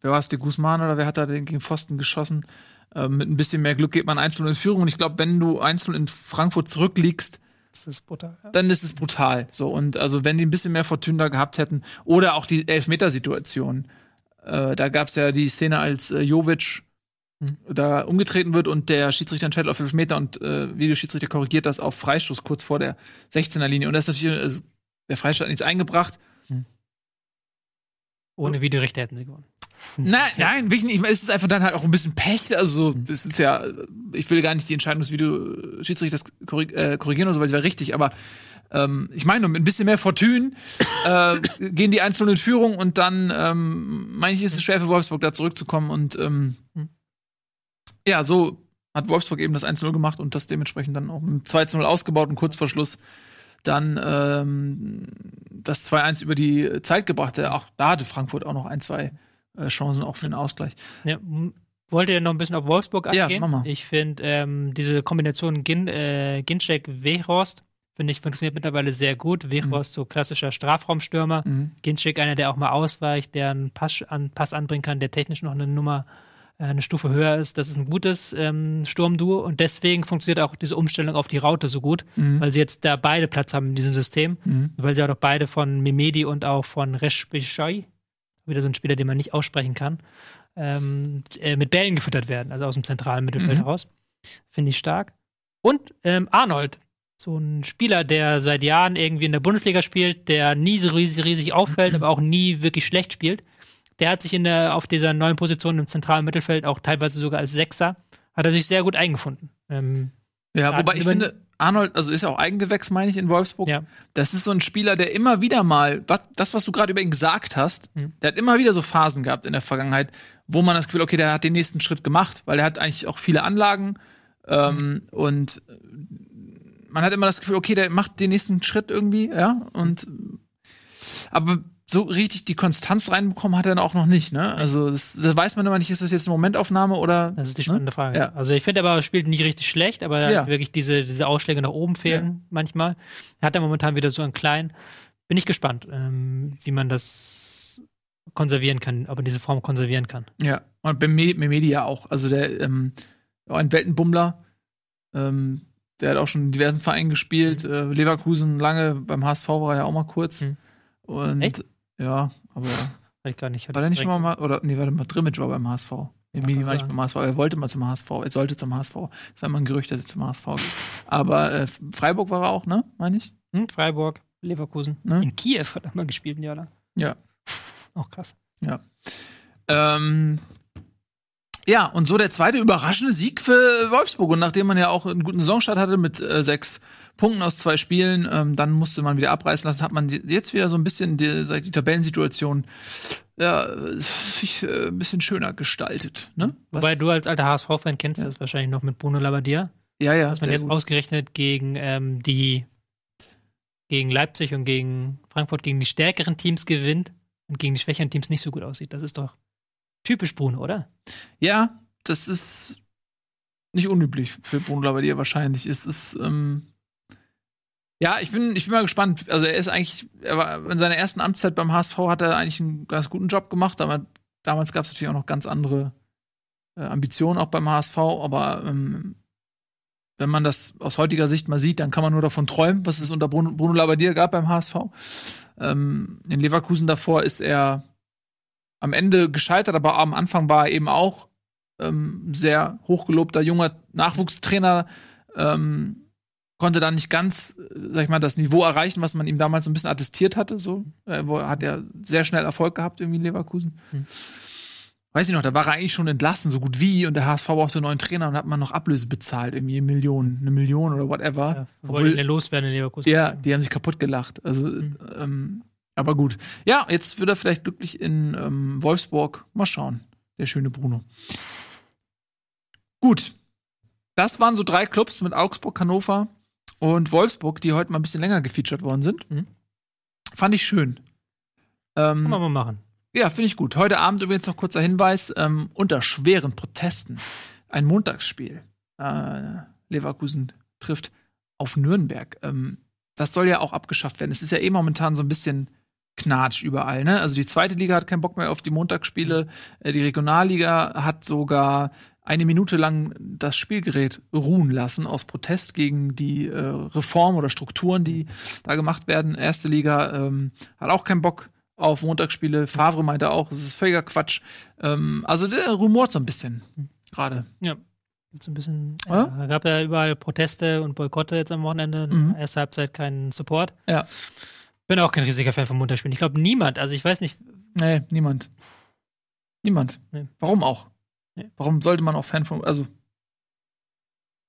wer war es, der Guzman oder wer hat da den gegen Pfosten geschossen? Ähm, mit ein bisschen mehr Glück geht man 1-0 in Führung. Und ich glaube, wenn du 1-0 in Frankfurt zurückliegst, Das ist brutal. Ja. dann ist es brutal. So, und also wenn die ein bisschen mehr Fortune da gehabt hätten, oder auch die Elfmetersituation, äh, da gab es ja die Szene, als äh, Jovic Hm. da umgetreten wird und der Schiedsrichter entscheidet auf Elfmeter und äh, Videoschiedsrichter korrigiert das auf Freistoß kurz vor der 16er Linie. Und das ist natürlich, also, der Freistoß hat nichts eingebracht. Ohne Videorichter hätten sie gewonnen. Nein, nein, nicht. Ich meine, Es ist einfach dann halt auch ein bisschen Pech. Also, das ist ja, ich will gar nicht die Entscheidung des Videoschiedsrichters korrig äh, korrigieren oder so, weil es wäre richtig, aber ähm, ich meine, mit ein bisschen mehr Fortune äh, gehen die Einzelnen in Führung und dann, ähm, meine ich, ist es schwer für Wolfsburg da zurückzukommen und ähm, Hm. ja, so hat Wolfsburg eben das 1-0 gemacht und das dementsprechend dann auch mit 2-0 ausgebaut und kurz vor Schluss dann ähm, das 2-1 über die Zeit gebracht. Auch da hatte Frankfurt auch noch ein, zwei äh, Chancen auch für den Ausgleich. Ja, wollt ihr noch ein bisschen auf Wolfsburg Ja, eingehen? mach mal. Ich finde, ähm, diese Kombination Gin, äh, Ginczek-Weghorst, finde ich, funktioniert mittlerweile sehr gut. Weghorst, so klassischer Strafraumstürmer. Mhm. Ginczek, einer, der auch mal ausweicht, der einen Pass, an, Pass anbringen kann, der technisch noch eine Nummer, äh, eine Stufe höher ist. Das ist ein gutes ähm, Sturmduo und deswegen funktioniert auch diese Umstellung auf die Raute so gut, Mhm. weil sie jetzt da beide Platz haben in diesem System, Mhm. weil sie auch noch beide von Memedi und auch von Reschbishai, wieder so ein Spieler, den man nicht aussprechen kann, ähm, äh, mit Bällen gefüttert werden, also aus dem zentralen Mittelfeld Mhm. heraus. Finde ich stark. Und ähm, Arnold, so ein Spieler, der seit Jahren irgendwie in der Bundesliga spielt, der nie so riesig, riesig auffällt, aber auch nie wirklich schlecht spielt. Der hat sich in der, auf dieser neuen Position im zentralen Mittelfeld, auch teilweise sogar als Sechser, hat er sich sehr gut eingefunden. Ähm, Ja, wobei ich finde, Arnold, also ist ja auch Eigengewächs, meine ich, in Wolfsburg. Ja. Das ist so ein Spieler, der immer wieder mal, was, das, was du gerade über ihn gesagt hast, Mhm. der hat immer wieder so Phasen gehabt in der Vergangenheit, wo man das Gefühl, okay, der hat den nächsten Schritt gemacht, weil er hat eigentlich auch viele Anlagen ähm, und äh, man hat immer das Gefühl, okay, der macht den nächsten Schritt irgendwie, ja, und aber so richtig die Konstanz reinbekommen hat er dann auch noch nicht, ne? Also das, das weiß man immer nicht, ist das jetzt eine Momentaufnahme oder Das ist die spannende Frage. Ja. Also ich finde aber, er spielt nicht richtig schlecht, aber Ja. wirklich diese, diese Ausschläge nach oben fehlen manchmal. Er hat er momentan wieder so einen kleinen. Bin ich gespannt, ähm, wie man das konservieren kann, ob er diese Form konservieren kann. Ja, und bei Me Memedi ja auch. Also der, ähm, ein Weltenbummler, ähm, der hat auch schon in diversen Vereinen gespielt. Äh, Leverkusen lange, beim HSV war er ja auch mal kurz. Mhm. Und Echt? Ja, aber Weiß ich gar nicht. war der nicht schon mal, oder nee, warte mal, Drimmitsch war beim HSV. Kann war nicht beim HSV, er wollte mal zum HSV, er sollte zum HSV. Das war immer ein Gerücht, dass er zum HSV geht. Aber äh, Freiburg war er auch, ne, meine ich? Hm, Freiburg, Leverkusen. Ne? In Kiew hat er mal gespielt ein Jahr lang. Ja. Auch krass. Ähm, ja, und so der zweite überraschende Sieg für Wolfsburg. Und nachdem man ja auch einen guten Saisonstart hatte mit äh, sechs Punkten aus zwei Spielen. Ähm, dann musste man wieder abreißen lassen. Hat man jetzt wieder so ein bisschen die, die Tabellensituation ja, sich äh, ein bisschen schöner gestaltet. Ne? Wobei du als alter HSV-Fan kennst ja. das wahrscheinlich noch mit Bruno Labbadia. Ja, ja. Dass man jetzt gut. ausgerechnet gegen ähm, die gegen Leipzig und gegen Frankfurt gegen die stärkeren Teams gewinnt und gegen die schwächeren Teams nicht so gut aussieht. Das ist doch typisch Bruno, oder? Ja, das ist nicht unüblich für Bruno Labbadia wahrscheinlich. Es ist, ähm ja, ich bin, ich bin mal gespannt. Also er ist eigentlich, er war in seiner ersten Amtszeit beim HSV hat er eigentlich einen ganz guten Job gemacht, aber damals gab es natürlich auch noch ganz andere äh, Ambitionen auch beim HSV, aber ähm, wenn man das aus heutiger Sicht mal sieht, dann kann man nur davon träumen, was es unter Bruno, Bruno Labbadia gab beim HSV. Ähm, in Leverkusen davor ist er am Ende gescheitert, aber am Anfang war er eben auch ähm, sehr hochgelobter junger Nachwuchstrainer, ähm, konnte dann nicht ganz, äh, sag ich mal, das Niveau erreichen, was man ihm damals so ein bisschen attestiert hatte. So äh, hat er sehr schnell Erfolg gehabt irgendwie in Leverkusen. Hm. Weiß ich noch, da war er eigentlich schon entlassen, so gut wie, und der HSV brauchte einen neuen Trainer und hat man noch Ablöse bezahlt, irgendwie Millionen, eine Million oder whatever. Ja, Obwohl, loswerden in Leverkusen. Ja, die haben sich kaputt gelacht. Also, hm. ähm, aber gut. Ja, jetzt wird er vielleicht glücklich in ähm, Wolfsburg. Mal schauen. Der schöne Bruno. Gut. Das waren so drei Clubs mit Augsburg, Hannover und Wolfsburg, die heute mal ein bisschen länger gefeatured worden sind. Mhm. Fand ich schön. Ähm, Kann man mal machen. Ja, finde ich gut. Heute Abend übrigens noch kurzer Hinweis: ähm, unter schweren Protesten ein Montagsspiel. Äh, Leverkusen trifft auf Nürnberg. Ähm, das soll ja auch abgeschafft werden. Es ist ja eh momentan so ein bisschen Knatsch überall. Ne? Also die zweite Liga hat keinen Bock mehr auf die Montagsspiele. Äh, die Regionalliga hat sogar eine Minute lang das Spielgerät ruhen lassen aus Protest gegen die äh, Reform oder Strukturen, die da gemacht werden. Erste Liga ähm, hat auch keinen Bock auf Montagsspiele. Favre meinte auch, es ist völliger Quatsch. Ähm, also der rumort so ein bisschen gerade. Ja. So ein bisschen. Ja, gab ja überall Proteste und Boykotte jetzt am Wochenende. Mhm. Erste Halbzeit keinen Support. Ja. Bin auch kein riesiger Fan von Montagsspielen. Ich glaube, niemand. Also ich weiß nicht. Nee, niemand. Niemand. Nee. Warum auch? Nee. Warum sollte man auch Fan von. Also.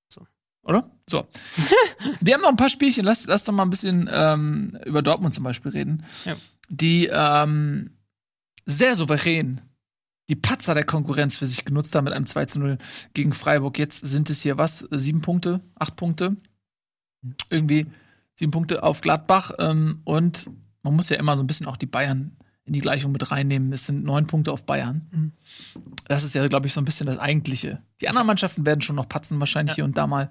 So. Oder? So. (laughs) Wir haben noch ein paar Spielchen. Lass, lass doch mal ein bisschen ähm, über Dortmund zum Beispiel reden. Ja. Die ähm, sehr souverän die Patzer der Konkurrenz für sich genutzt haben mit einem 2 zu 0 gegen Freiburg. Jetzt sind es hier was? Sieben Punkte? Acht Punkte? Irgendwie sieben Punkte auf Gladbach. Ähm, und man muss ja immer so ein bisschen auch die Bayern in die Gleichung mit reinnehmen. Es sind neun Punkte auf Bayern. Mhm. Das ist ja, glaube ich, so ein bisschen das Eigentliche. Die anderen Mannschaften werden schon noch patzen, wahrscheinlich ja. hier und da mal.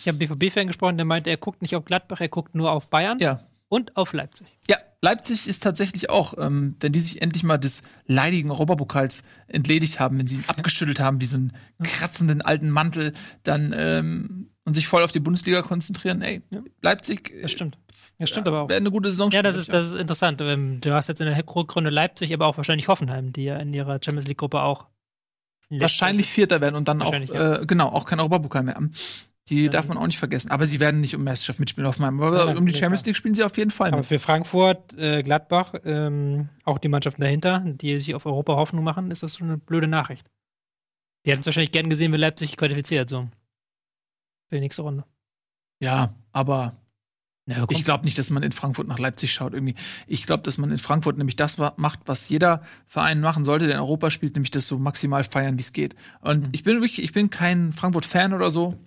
Ich habe BVB-Fan gesprochen, der meinte, er guckt nicht auf Gladbach, er guckt nur auf Bayern. Ja. Und auf Leipzig. Ja, Leipzig ist tatsächlich auch, ähm, wenn die sich endlich mal des leidigen Europapokals entledigt haben, wenn sie ihn abgeschüttelt haben wie so einen kratzenden alten Mantel, dann ähm, und sich voll auf die Bundesliga konzentrieren. Ey, Leipzig. Das stimmt. Das stimmt ja, aber auch. Wäre eine gute Saison. Ja, das ist, das ist interessant. Ähm, du hast jetzt in der Rückrunde Leipzig, aber auch wahrscheinlich Hoffenheim, die ja in ihrer Champions League-Gruppe auch wahrscheinlich Vierter werden und dann auch, ja. äh, genau, auch kein Europapokal mehr haben. Die ja. darf man auch nicht vergessen. Aber sie werden nicht um Meisterschaft mitspielen, Hoffenheim. Aber ja, um die Champions League spielen sie auf jeden Fall. Aber mit. für Frankfurt, äh, Gladbach, ähm, auch die Mannschaften dahinter, die sich auf Europa Hoffnung machen, ist das schon eine blöde Nachricht. Die hätten es wahrscheinlich gern gesehen, wenn Leipzig qualifiziert, so. Für die nächste Runde. Ja, aber ja, ich glaube nicht, dass man in Frankfurt nach Leipzig schaut irgendwie. Ich glaube, dass man in Frankfurt nämlich das macht, was jeder Verein machen sollte, der in Europa spielt, nämlich das so maximal feiern, wie es geht. Und mhm. ich bin wirklich, ich bin kein Frankfurt-Fan oder so.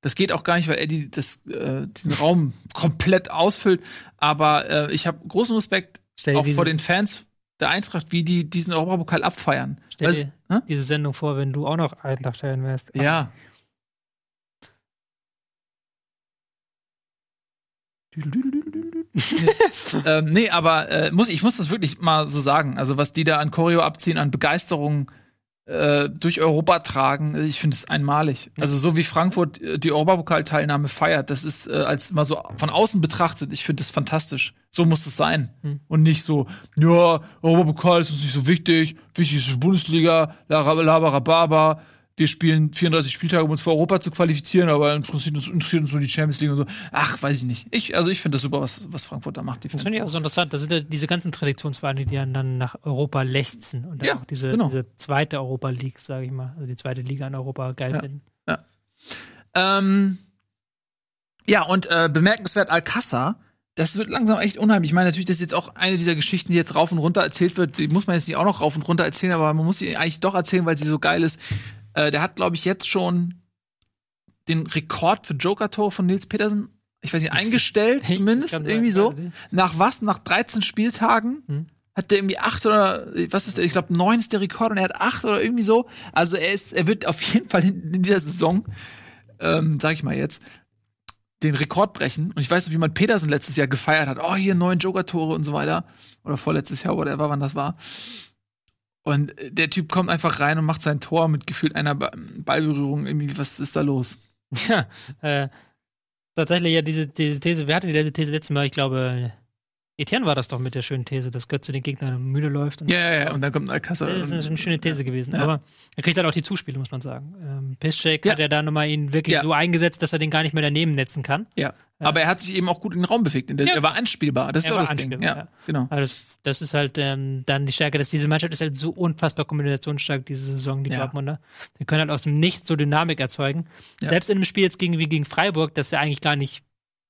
Das geht auch gar nicht, weil Eddie das, äh, diesen Raum (laughs) komplett ausfüllt. Aber äh, ich habe großen Respekt auch vor den Fans der Eintracht, wie die diesen Europapokal abfeiern. Stell dir weißt, diese Sendung vor, wenn du auch noch Eintracht-Fan wärst. Ja. Ähm, nee, aber äh, muss, ich muss das wirklich mal so sagen. Also, was die da an Choreo abziehen, an Begeisterung äh, durch Europa tragen, ich finde es einmalig. Also, so wie Frankfurt äh, die Europapokalteilnahme feiert, das ist äh, als mal so von außen betrachtet, ich finde das fantastisch. So muss es sein. Hm. Und nicht so, ja, Europapokal ist uns nicht so wichtig, wichtig ist die Bundesliga, Labarababa wir spielen 34 Spieltage, um uns für Europa zu qualifizieren, aber interessiert uns, interessiert uns nur die Champions League und so. Ach, weiß ich nicht. Ich, also ich finde das super, was, was Frankfurt da macht. Das finde ich auch so interessant. Das sind ja diese ganzen Traditionsvereine, die dann nach Europa lechzen und ja, auch diese, genau. diese zweite Europa League, sage ich mal, also die zweite Liga in Europa geil ja. finden. Ja. Ähm, Ja, und äh, bemerkenswert Alcázar, das wird langsam echt unheimlich. Ich meine, natürlich, das ist jetzt auch eine dieser Geschichten, die jetzt rauf und runter erzählt wird. Die muss man jetzt nicht auch noch rauf und runter erzählen, aber man muss sie eigentlich doch erzählen, weil sie so geil ist. Äh, der hat, glaube ich, jetzt schon den Rekord für Joker-Tor von Nils Petersen, ich weiß nicht, eingestellt, zumindest, kann irgendwie so. ja. Nach was? Nach 13 Spieltagen? Hm. Hat der irgendwie acht oder was ist der? Ich glaube, neun ist der Rekord und er hat acht oder irgendwie so. Also er ist, er wird auf jeden Fall in, in dieser Saison, ähm, sag ich mal jetzt, den Rekord brechen. Und ich weiß noch, wie man Petersen letztes Jahr gefeiert hat. Oh, hier neun Joker-Tore und so weiter. Oder vorletztes Jahr, whatever, wann das war. Und äh, der Typ kommt einfach rein und macht sein Tor mit gefühlt einer Ba- Ballberührung. Irgendwie, was ist da los? Ja, äh, tatsächlich ja diese, diese These, hatte die These letztes Mal? Ich glaube, Etienne war das doch mit der schönen These, dass Götze den Gegner müde läuft. Und Ja, ja, ja. Und dann kommt Alcázar. Das ist eine schöne These gewesen. Ja. Aber er kriegt halt auch die Zuspiele, muss man sagen. Ähm, Piszczek Ja. hat ja da nochmal ihn wirklich so eingesetzt, dass er den gar nicht mehr daneben netzen kann. Ja. Aber er hat sich eben auch gut in den Raum bewegt. Der-. Er war anspielbar. Das ist Er auch das Ding. Ja, genau. Also das, das ist halt ähm, dann die Stärke, dass diese Mannschaft ist halt so unfassbar kombinationsstark, diese Saison, die. Dortmunder. Die können halt aus dem Nichts so Dynamik erzeugen. Selbst in einem Spiel jetzt gegen, wie gegen Freiburg, das ja eigentlich gar nicht,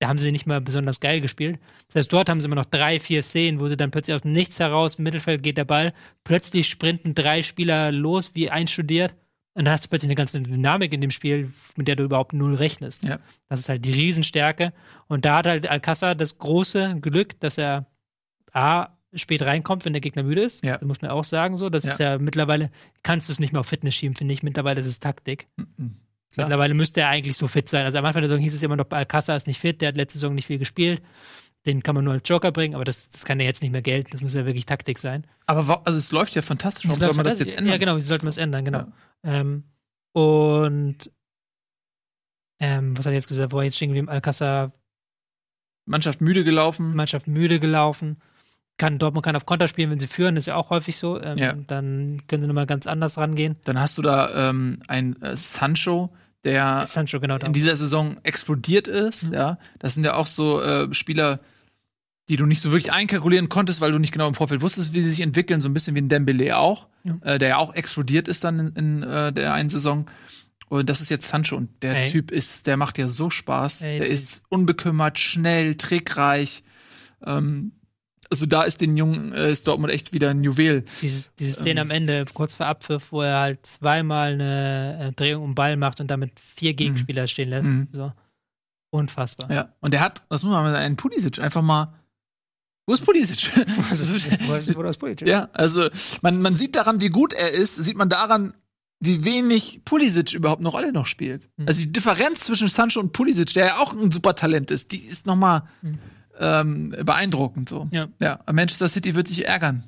da haben sie nicht mal besonders geil gespielt. Das heißt, dort haben sie immer noch drei, vier Szenen, wo sie dann plötzlich aus dem Nichts heraus, im Mittelfeld geht der Ball, plötzlich sprinten drei Spieler los, wie einstudiert. Und dann hast du plötzlich eine ganze Dynamik in dem Spiel, mit der du überhaupt null rechnest. Ja. Das ist halt die Riesenstärke. Und da hat halt Alcázar das große Glück, dass er A, spät reinkommt, wenn der Gegner müde ist. Ja. Das muss man auch sagen so. Das Ja. ist ja mittlerweile, kannst du es nicht mehr auf Fitness schieben, finde ich. Mittlerweile ist es Taktik. Mhm. Klar. Mittlerweile müsste er eigentlich so fit sein. Also am Anfang der Saison hieß es immer noch, Alcázar ist nicht fit, der hat letzte Saison nicht viel gespielt. Den kann man nur als Joker bringen, aber das, das kann ja jetzt nicht mehr gelten. Das muss ja wirklich Taktik sein. Aber also es läuft ja fantastisch. Warum soll man das jetzt ändern? Ja, genau, wie sollte man es ändern, genau. Ja. Ähm, und ähm, was hat er jetzt gesagt? Wo er jetzt stehen geblieben? Alcázar, Mannschaft müde gelaufen. Mannschaft müde gelaufen. Kann, Dortmund kann auf Konter spielen, wenn sie führen, ist ja auch häufig so. Ähm, Ja. Dann können sie nochmal ganz anders rangehen. Dann hast du da ähm, ein äh, Sancho, der genau in dieser Saison explodiert ist. Mhm. Ja, das sind ja auch so äh, Spieler, die du nicht so wirklich einkalkulieren konntest, weil du nicht genau im Vorfeld wusstest, wie sie sich entwickeln. So ein bisschen wie ein Dembele auch, Ja. äh, der ja auch explodiert ist dann in, in äh, der einen Saison. Und das ist jetzt Sancho und der Ey. Typ ist, der macht ja so Spaß. Ey, der ist unbekümmert, schnell, trickreich. Ähm, also da ist den Jungen äh, ist Dortmund echt wieder ein Juwel. Diese, diese Szene Ähm. am Ende, kurz vor Abpfiff, wo er halt zweimal eine äh, Drehung um den Ball macht und damit vier Gegenspieler stehen lässt. Mhm. So. Unfassbar. Ja. Und der hat, das muss man mal sagen, einen Pulisic einfach mal. Wo ist Pulisic? (laughs) Wo ist- wo das Politisch? Ja, also man, man sieht daran, wie gut er ist, sieht man daran, wie wenig Pulisic überhaupt eine Rolle noch spielt. Mhm. Also die Differenz zwischen Sancho und Pulisic, der ja auch ein super Talent ist, die ist noch mal Mhm. Ähm, beeindruckend so. Ja. ja, Manchester City wird sich ärgern,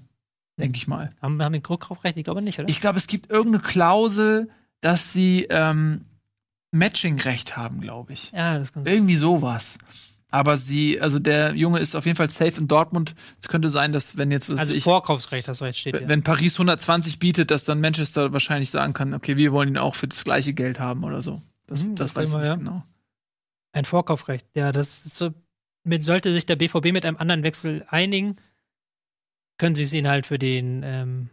denke ich mal. Haben, haben wir Druck recht? Ich glaube nicht, oder? Ich glaube, es gibt irgendeine Klausel, dass sie ähm, Matching-Recht haben, glaube ich. ja, das kann sein. Irgendwie sowas. Aber sie, also der Junge ist auf jeden Fall safe in Dortmund. Es könnte sein, dass wenn jetzt was Also ich, Vorkaufsrecht, du recht, steht wenn ja. Paris 120 bietet, dass dann Manchester wahrscheinlich sagen kann, okay, wir wollen ihn auch für das gleiche Geld haben oder so. Das, Mhm, das das weiß ich nicht ja. genau. Ein Vorkaufrecht. Ja, das ist so. Mit, sollte sich der BVB mit einem anderen Wechsel einigen, können sie es ihn halt für den ähm,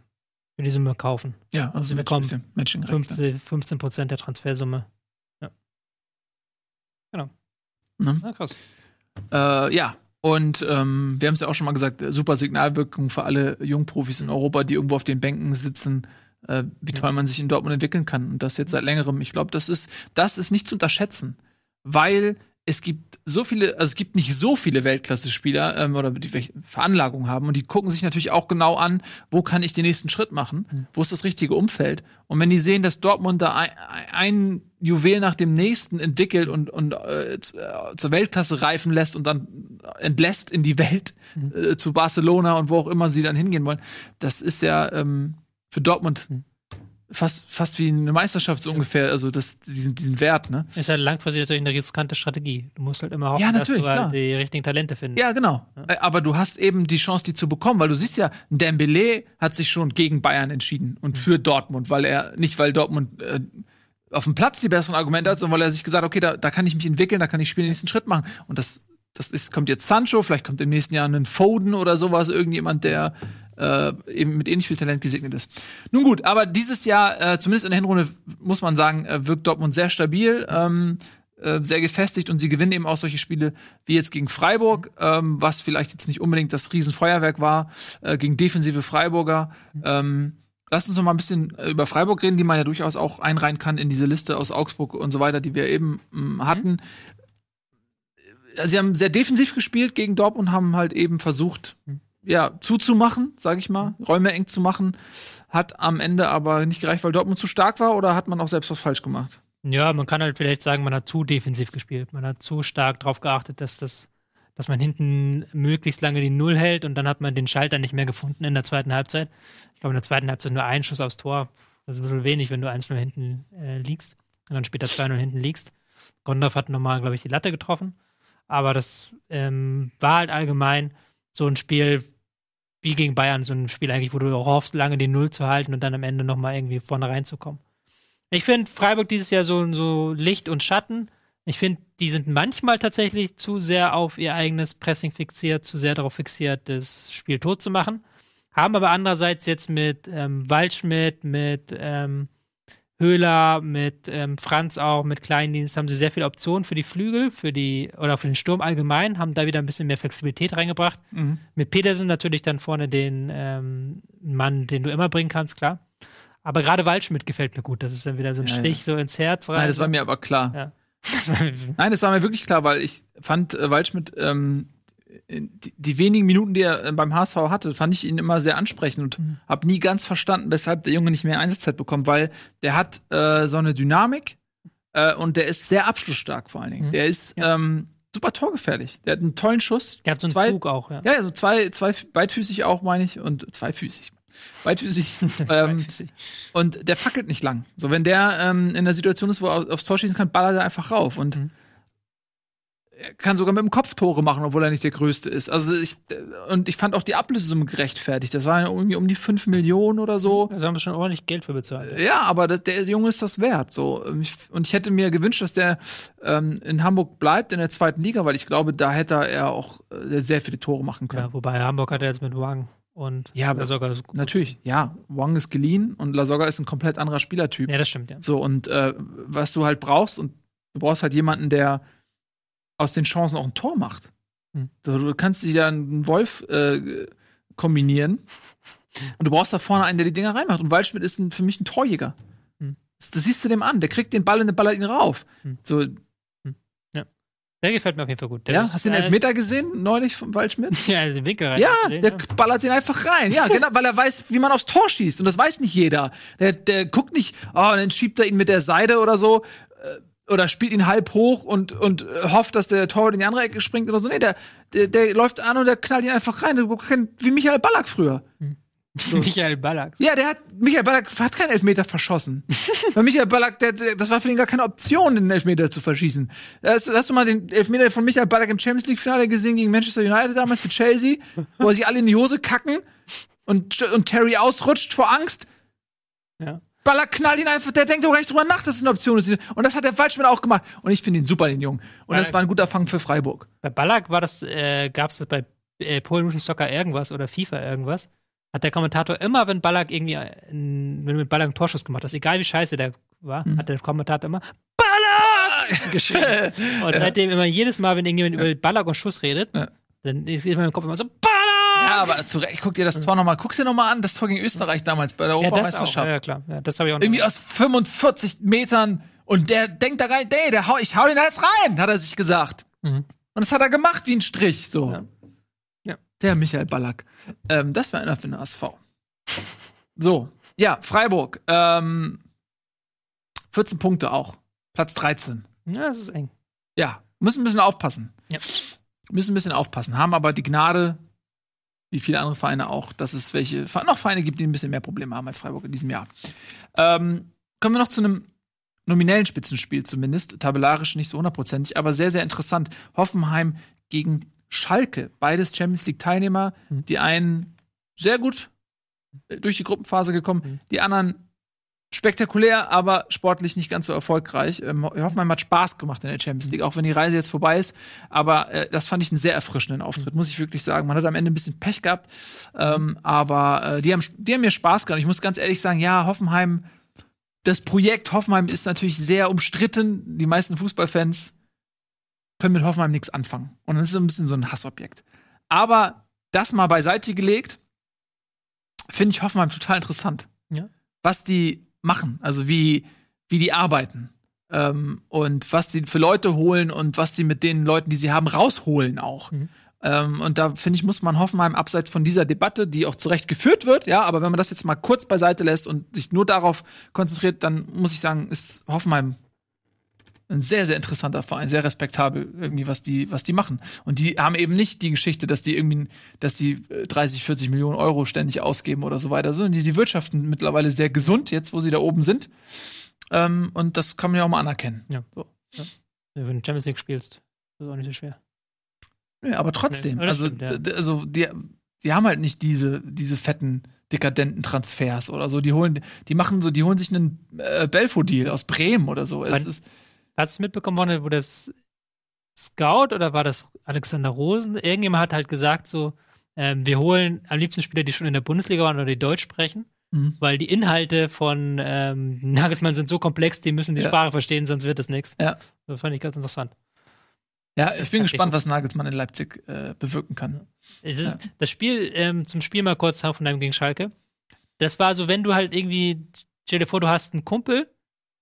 für die Summe kaufen. Ja, also Sie bekommen bisschen Matching-Recht. 15, 15 Prozent der Transfersumme. Ne? Na, krass. Äh, ja, und ähm, wir haben es ja auch schon mal gesagt, super Signalwirkung für alle Jungprofis in Europa, die irgendwo auf den Bänken sitzen, äh, wie Ja. toll man sich in Dortmund entwickeln kann. Und das jetzt seit längerem. Ich glaube, das ist, das ist nicht zu unterschätzen, weil es gibt so viele, also es gibt nicht so viele Weltklasse-Spieler ähm, oder die welche Veranlagung haben und die gucken sich natürlich auch genau an, wo kann ich den nächsten Schritt machen, Mhm. wo ist das richtige Umfeld. Und wenn die sehen, dass Dortmund da ein, ein Juwel nach dem nächsten entwickelt und, und äh, äh, zur Weltklasse reifen lässt und dann entlässt in die Welt Mhm. äh, zu Barcelona und wo auch immer sie dann hingehen wollen, das ist ja ähm, für Dortmund Mhm. Fast, fast wie eine Meisterschaft so ungefähr, also das, diesen, diesen Wert, ne? Ist halt langfristig natürlich eine riskante Strategie. Du musst halt immer hoffen, Ja, dass du halt die richtigen Talente findest. Ja, genau. Ja. Äh, Aber du hast eben die Chance, die zu bekommen, weil du siehst ja, Dembele hat sich schon gegen Bayern entschieden und für Dortmund, weil er nicht, weil Dortmund äh, auf dem Platz die besseren Argumente hat, sondern weil er sich gesagt hat, okay, da, da kann ich mich entwickeln, da kann ich spielen, den nächsten Schritt machen. Und das, das ist, kommt jetzt Sancho, vielleicht kommt im nächsten Jahr ein Foden oder sowas, irgendjemand, der äh, eben mit ähnlich viel Talent gesegnet ist. Nun gut, aber dieses Jahr, äh, zumindest in der Hinrunde, muss man sagen, äh, wirkt Dortmund sehr stabil. Ähm, äh, sehr gefestigt und sie gewinnen eben auch solche Spiele wie jetzt gegen Freiburg, ähm, was vielleicht jetzt nicht unbedingt das Riesenfeuerwerk war, äh, gegen defensive Freiburger. Ähm, Lasst uns noch mal ein bisschen äh, über Freiburg reden, die man ja durchaus auch einreihen kann in diese Liste aus Augsburg und so weiter, die wir eben mh, mm, hatten. Mhm. Sie haben sehr defensiv gespielt gegen Dortmund, haben halt eben versucht, mhm. Ja, zuzumachen, sage ich mal, mhm. Räume eng zu machen. Hat am Ende aber nicht gereicht, weil Dortmund zu stark war oder hat man auch selbst was falsch gemacht? Ja, man kann halt vielleicht sagen, man hat zu defensiv gespielt. Man hat zu stark darauf geachtet, dass das dass man hinten möglichst lange die Null hält und dann hat man den Schalter nicht mehr gefunden in der zweiten Halbzeit. Ich glaube, in der zweiten Halbzeit nur ein Schuss aufs Tor. Das ist ein bisschen wenig, wenn du 1-0 hinten äh, liegst und dann später 2-0 hinten liegst. Gondorf hat nochmal, glaube ich, die Latte getroffen. Aber das ähm, war halt allgemein so ein Spiel wie gegen Bayern, so ein Spiel eigentlich, wo du auch hoffst, lange die Null zu halten und dann am Ende nochmal irgendwie vorne reinzukommen. Ich finde Freiburg dieses Jahr so, so Licht und Schatten. Ich finde, die sind manchmal tatsächlich zu sehr auf ihr eigenes Pressing fixiert, zu sehr darauf fixiert, das Spiel tot zu machen. Haben aber andererseits jetzt mit ähm, Waldschmidt, mit ähm, Höhler, mit ähm, Franz auch, mit Kleindienst haben sie sehr viele Optionen für die Flügel, für die oder für den Sturm allgemein, haben da wieder ein bisschen mehr Flexibilität reingebracht. Mhm. Mit Petersen natürlich dann vorne den ähm, Mann, den du immer bringen kannst, klar. Aber gerade Waldschmidt gefällt mir gut. Das ist dann wieder so ein ja, Stich ja. so ins Herz rein. Nein, das war mir aber klar. Ja. (laughs) Nein, das war mir wirklich klar, weil ich fand äh, Waldschmidt, ähm, die, die, wenigen Minuten, die er äh, beim HSV hatte, fand ich ihn immer sehr ansprechend und mhm. habe nie ganz verstanden, weshalb der Junge nicht mehr Einsatzzeit bekommt, weil der hat äh, so eine Dynamik äh, und der ist sehr abschlussstark vor allen Dingen. Mhm. Der ist ja. ähm, super torgefährlich. Der hat einen tollen Schuss. Der hat so einen zwei, Zug auch, ja. Ja, so zwei, zwei beidfüßig auch, meine ich, und zweifüßig. Weitfüßig. (laughs) ähm, und der fackelt nicht lang. So, wenn der ähm, in der Situation ist, wo er aufs Tor schießen kann, ballert er einfach rauf. Und mhm. Er kann sogar mit dem Kopf Tore machen, obwohl er nicht der Größte ist. Also ich, und ich fand auch die Ablösesumme gerechtfertigt. Das waren irgendwie um die 5 Millionen oder so. Da haben wir schon ordentlich Geld für bezahlt. Ja, aber das, der Junge ist das wert. So. Und ich hätte mir gewünscht, dass der ähm, in Hamburg bleibt, in der zweiten Liga, weil ich glaube, da hätte er auch äh, sehr viele Tore machen können. Ja, wobei Hamburg hat er jetzt mit Wang und ja, Lasogga ist gut. Natürlich, ja. Wang ist geliehen und Lasogga ist ein komplett anderer Spielertyp. Ja, das stimmt, ja. So, und äh, was du halt brauchst, und du brauchst halt jemanden, der aus den Chancen auch ein Tor macht. Hm. Du kannst dich ja einen Wolf äh, kombinieren und du brauchst da vorne einen, der die Dinger reinmacht. Und Waldschmidt ist ein, für mich ein Torjäger. Hm. Das, das, siehst du dem an. Der kriegt den Ball und der ballert ihn rauf. Hm. So, der gefällt mir auf jeden Fall gut. Der ja, hast du den Elfmeter gesehen neulich vom Waldschmidt? (laughs) Ja, den Winkel rein. Ja, gesehen, der ja. ballert den einfach rein. Ja, (laughs) genau, weil er weiß, wie man aufs Tor schießt. Und das weiß nicht jeder. Der, der guckt nicht, oh, dann schiebt er ihn mit der Seite oder so. Äh, oder spielt ihn halb hoch und, und hofft, dass der Torwart in die andere Ecke springt oder so. Nee, der, der, der läuft an und der knallt ihn einfach rein. Wie Michael Ballack früher. Hm. (laughs) So. Michael Ballack. Ja, der hat, Michael Ballack hat keinen Elfmeter verschossen. (laughs) Weil Michael Ballack, der, der, das war für ihn gar keine Option, den Elfmeter zu verschießen. Hast, hast du mal den Elfmeter von Michael Ballack im Champions League Finale gesehen gegen Manchester United damals für Chelsea, wo sich alle in die Hose kacken und, und Terry ausrutscht vor Angst? Ja. Ballack knallt ihn einfach, der denkt doch gar nicht drüber nach, dass es eine Option ist. Und das hat der Waldschmidt auch gemacht. Und ich finde ihn super, den Jungen. Und Ballack. das war ein guter Fang für Freiburg. Bei Ballack war das, äh, gab es bei äh, Pro Soccer irgendwas oder FIFA irgendwas hat der Kommentator immer, wenn Ballack irgendwie, wenn mit Ballack einen Torschuss gemacht hat, egal wie scheiße der war, mhm. hat der Kommentator immer Ballack (laughs) geschrien. Und seitdem immer jedes Mal, wenn irgendjemand über Ballack und Schuss redet, ja. dann ist in meinem Kopf immer so Ballack! Ja, aber zu Recht, guck dir das Tor nochmal, guck dir nochmal an, das Tor gegen Österreich damals bei der Europameisterschaft. Ja, ja, klar, ja, das habe ich auch noch Irgendwie aus 45 Metern und der denkt da rein, nee, der hau, ich hau den jetzt rein, hat er sich gesagt. Mhm. Und das hat er gemacht wie ein Strich, so. Ja. Der Michael Ballack. Ähm, das war einer für den ASV. So, ja, Freiburg. Ähm, 14 Punkte auch. Platz 13. Ja, das ist eng. Ja, müssen ein bisschen aufpassen. Ja. Müssen ein bisschen aufpassen. Haben aber die Gnade, wie viele andere Vereine auch, dass es welche noch Vereine gibt, die ein bisschen mehr Probleme haben als Freiburg in diesem Jahr. Ähm, kommen wir noch zu einem nominellen Spitzenspiel zumindest, tabellarisch nicht so hundertprozentig, aber sehr, sehr interessant. Hoffenheim gegen Schalke, beides Champions League-Teilnehmer, mhm. die einen sehr gut durch die Gruppenphase gekommen, mhm. die anderen spektakulär, aber sportlich nicht ganz so erfolgreich. Ähm, Hoffenheim hat Spaß gemacht in der Champions League, auch wenn die Reise jetzt vorbei ist. Aber äh, das fand ich einen sehr erfrischenden Auftritt, muss ich wirklich sagen. Man hat am Ende ein bisschen Pech gehabt, ähm, aber äh, die, haben, die haben mir Spaß gemacht. Ich muss ganz ehrlich sagen, ja, Hoffenheim das Projekt Hoffenheim ist natürlich sehr umstritten. Die meisten Fußballfans können mit Hoffenheim nichts anfangen. Und das ist ein bisschen so ein Hassobjekt. Aber das mal beiseite gelegt, finde ich Hoffenheim total interessant. Ja. Was die machen, also wie, wie die arbeiten. Ähm, und was die für Leute holen und was die mit den Leuten, die sie haben, rausholen auch. Mhm. Ähm, und da finde ich, muss man Hoffenheim abseits von dieser Debatte, die auch zu Recht geführt wird, ja, aber wenn man das jetzt mal kurz beiseite lässt und sich nur darauf konzentriert, dann muss ich sagen, ist Hoffenheim ein sehr, sehr interessanter Verein, sehr respektabel irgendwie, was die, was die machen. Und die haben eben nicht die Geschichte, dass die irgendwie, dass die 30, 40 Millionen Euro ständig ausgeben oder so weiter, sondern die, die wirtschaften mittlerweile sehr gesund, jetzt wo sie da oben sind. Ähm, und das kann man ja auch mal anerkennen. Ja. So. Wenn du Champions League spielst, ist auch nicht so schwer. Nee, aber trotzdem, Nee, das also, stimmt, ja. also die, die haben halt nicht diese, diese fetten, dekadenten Transfers oder so. Die holen, die machen so, die holen sich einen äh, Belfo-Deal aus Bremen oder so. Es ist, Hast du mitbekommen, wo das Scout oder war das Alexander Rosen? Irgendjemand hat halt gesagt, so, ähm, wir holen am liebsten Spieler, die schon in der Bundesliga waren oder die Deutsch sprechen, Mhm. weil die Inhalte von ähm, Nagelsmann sind so komplex, die müssen die Ja. Sprache verstehen, sonst wird das nichts. Ja. Das fand ich ganz interessant. ja, ich bin gespannt, was Nagelsmann in Leipzig äh, bewirken kann. Ist, Ja. Das Spiel, ähm, zum Spiel mal kurz Hoffenheim gegen Schalke. Das war so, wenn du halt irgendwie, stell dir vor, du hast einen Kumpel,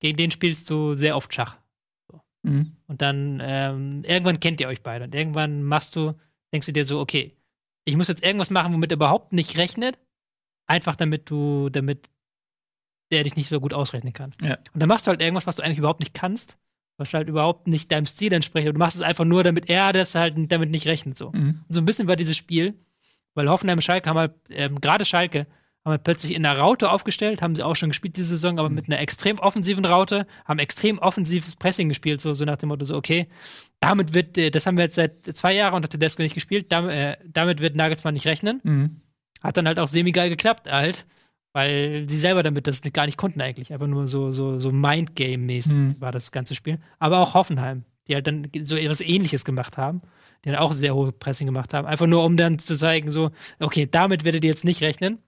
gegen den spielst du sehr oft Schach. Mhm. Und dann ähm, irgendwann kennt ihr euch beide. Und irgendwann machst du, denkst du dir so, okay, ich muss jetzt irgendwas machen, womit er überhaupt nicht rechnet. Einfach damit du, damit der dich nicht so gut ausrechnen kann. Ja. Und dann machst du halt irgendwas, was du eigentlich überhaupt nicht kannst, was halt überhaupt nicht deinem Stil entspricht. Und du machst es einfach nur, damit er das halt damit nicht rechnet. So. Mhm. Und so ein bisschen war dieses Spiel, weil Hoffenheim Schalke haben halt, ähm, gerade Schalke, haben halt plötzlich in einer Raute aufgestellt, haben sie auch schon gespielt diese Saison, aber mit einer extrem offensiven Raute, haben extrem offensives Pressing gespielt, so, so nach dem Motto, so, okay, damit wird, äh, das haben wir jetzt seit zwei Jahren unter Tedesco nicht gespielt, damit, äh, damit wird Nagelsmann nicht rechnen. Mhm. Hat dann halt auch semi-geil geklappt, halt, weil sie selber damit das gar nicht konnten eigentlich. Einfach nur so, so, so Mindgame-mäßig Mhm. war das ganze Spiel. Aber auch Hoffenheim, die halt dann so etwas ähnliches gemacht haben, die dann auch sehr hohe Pressing gemacht haben. Einfach nur, um dann zu zeigen, so, okay, damit werdet ihr jetzt nicht rechnen.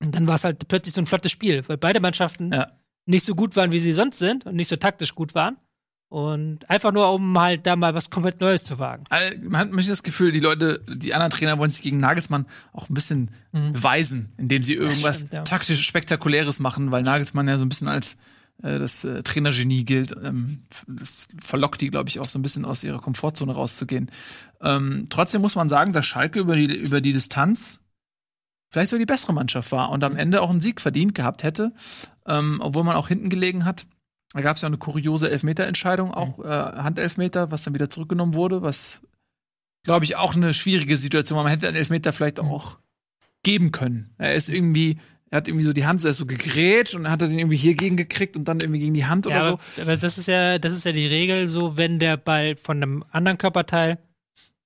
Und dann war es halt plötzlich so ein flottes Spiel, weil beide Mannschaften Ja. nicht so gut waren, wie sie sonst sind und nicht so taktisch gut waren. Und einfach nur, um halt da mal was komplett Neues zu wagen. Also, Man hat manchmal das Gefühl, die Leute, die anderen Trainer wollen sich gegen Nagelsmann auch ein bisschen beweisen, indem sie irgendwas stimmt, ja. taktisch Spektakuläres machen, weil Nagelsmann ja so ein bisschen als äh, das äh, Trainergenie gilt. Ähm, das verlockt die, glaube ich, auch so ein bisschen aus ihrer Komfortzone rauszugehen. Ähm, trotzdem muss man sagen, dass Schalke über die, über die Distanz vielleicht so die bessere Mannschaft war und am Ende auch einen Sieg verdient gehabt hätte, ähm, obwohl man auch hinten gelegen hat. Da gab es ja eine kuriose Elfmeterentscheidung, auch äh, Handelfmeter, was dann wieder zurückgenommen wurde, was, glaube ich, auch eine schwierige Situation war. Man hätte einen Elfmeter vielleicht auch geben können. Er ist irgendwie, er hat irgendwie so die Hand so, er ist so gegrätscht und hat er den irgendwie hier gegen gekriegt und dann irgendwie gegen die Hand oder Ja, so. aber, aber das ist ja, das ist ja die Regel, so wenn der Ball von einem anderen Körperteil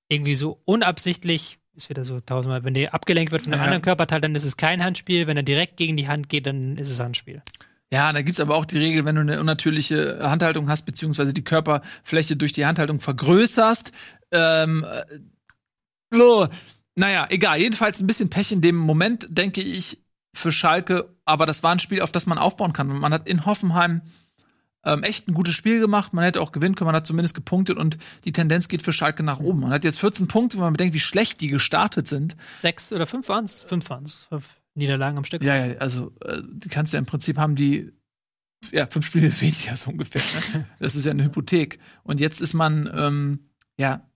irgendwie so unabsichtlich, ist wieder so tausendmal, wenn der abgelenkt wird von einem Ja. anderen Körperteil, dann ist es kein Handspiel. Wenn er direkt gegen die Hand geht, dann ist es Handspiel. Ja, da gibt's aber auch die Regel, wenn du eine unnatürliche Handhaltung hast, beziehungsweise die Körperfläche durch die Handhaltung vergrößerst. Ähm, äh, so, naja, egal. Jedenfalls ein bisschen Pech in dem Moment, denke ich, für Schalke. Aber das war ein Spiel, auf das man aufbauen kann. Man hat in Hoffenheim ähm, echt ein gutes Spiel gemacht. Man hätte auch gewinnen können. Man hat zumindest gepunktet und die Tendenz geht für Schalke nach oben. Man hat jetzt 14 Punkte, wenn man bedenkt, wie schlecht die gestartet sind. Sechs oder fünf waren es? Fünf waren es. Fünf Niederlagen am Stück. Ja, ja, also äh, die kannst du ja im Prinzip haben die ja fünf Spiele (laughs) weniger so ungefähr. Ne? Das ist ja eine Hypothek. Und jetzt ist man ähm, ja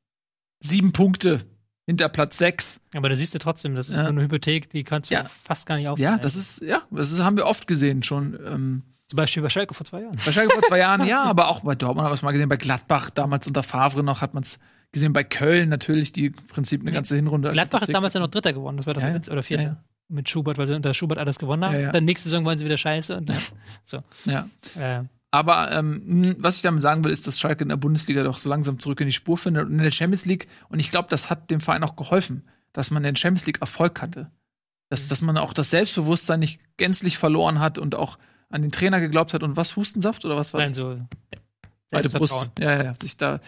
sieben Punkte hinter Platz sechs. Aber da siehst du trotzdem, das ist Ja. so eine Hypothek, die kannst du Ja. fast gar nicht aufnehmen. Ja, das ist ja, das ist, haben wir oft gesehen schon. Ähm, Zum Beispiel bei Schalke vor zwei Jahren. wahrscheinlich vor zwei Jahren, ja, aber auch bei Dortmund haben wir es mal gesehen. Bei Gladbach damals unter Favre noch hat man es gesehen. Bei Köln natürlich, die im Prinzip eine ganze Hinrunde. Gladbach ist damals ja noch Dritter geworden, das war doch Ja. Witz, oder Vierter. Ja, ja. Mit Schubert, weil sie unter Schubert alles gewonnen haben. Ja, ja. Dann nächste Saison wollen sie wieder scheiße und dann, so. Ja. Äh, Aber ähm, was ich damit sagen will, ist, dass Schalke in der Bundesliga doch so langsam zurück in die Spur findet und in der Champions League. Und ich glaube, das hat dem Verein auch geholfen, dass man in der Champions League Erfolg hatte. Dass, dass man auch das Selbstbewusstsein nicht gänzlich verloren hat und auch an den Trainer geglaubt hat. Und was, Hustensaft oder was war nein, das? so. breite Brust. Selbstvertrauen. Ja, ja, sich da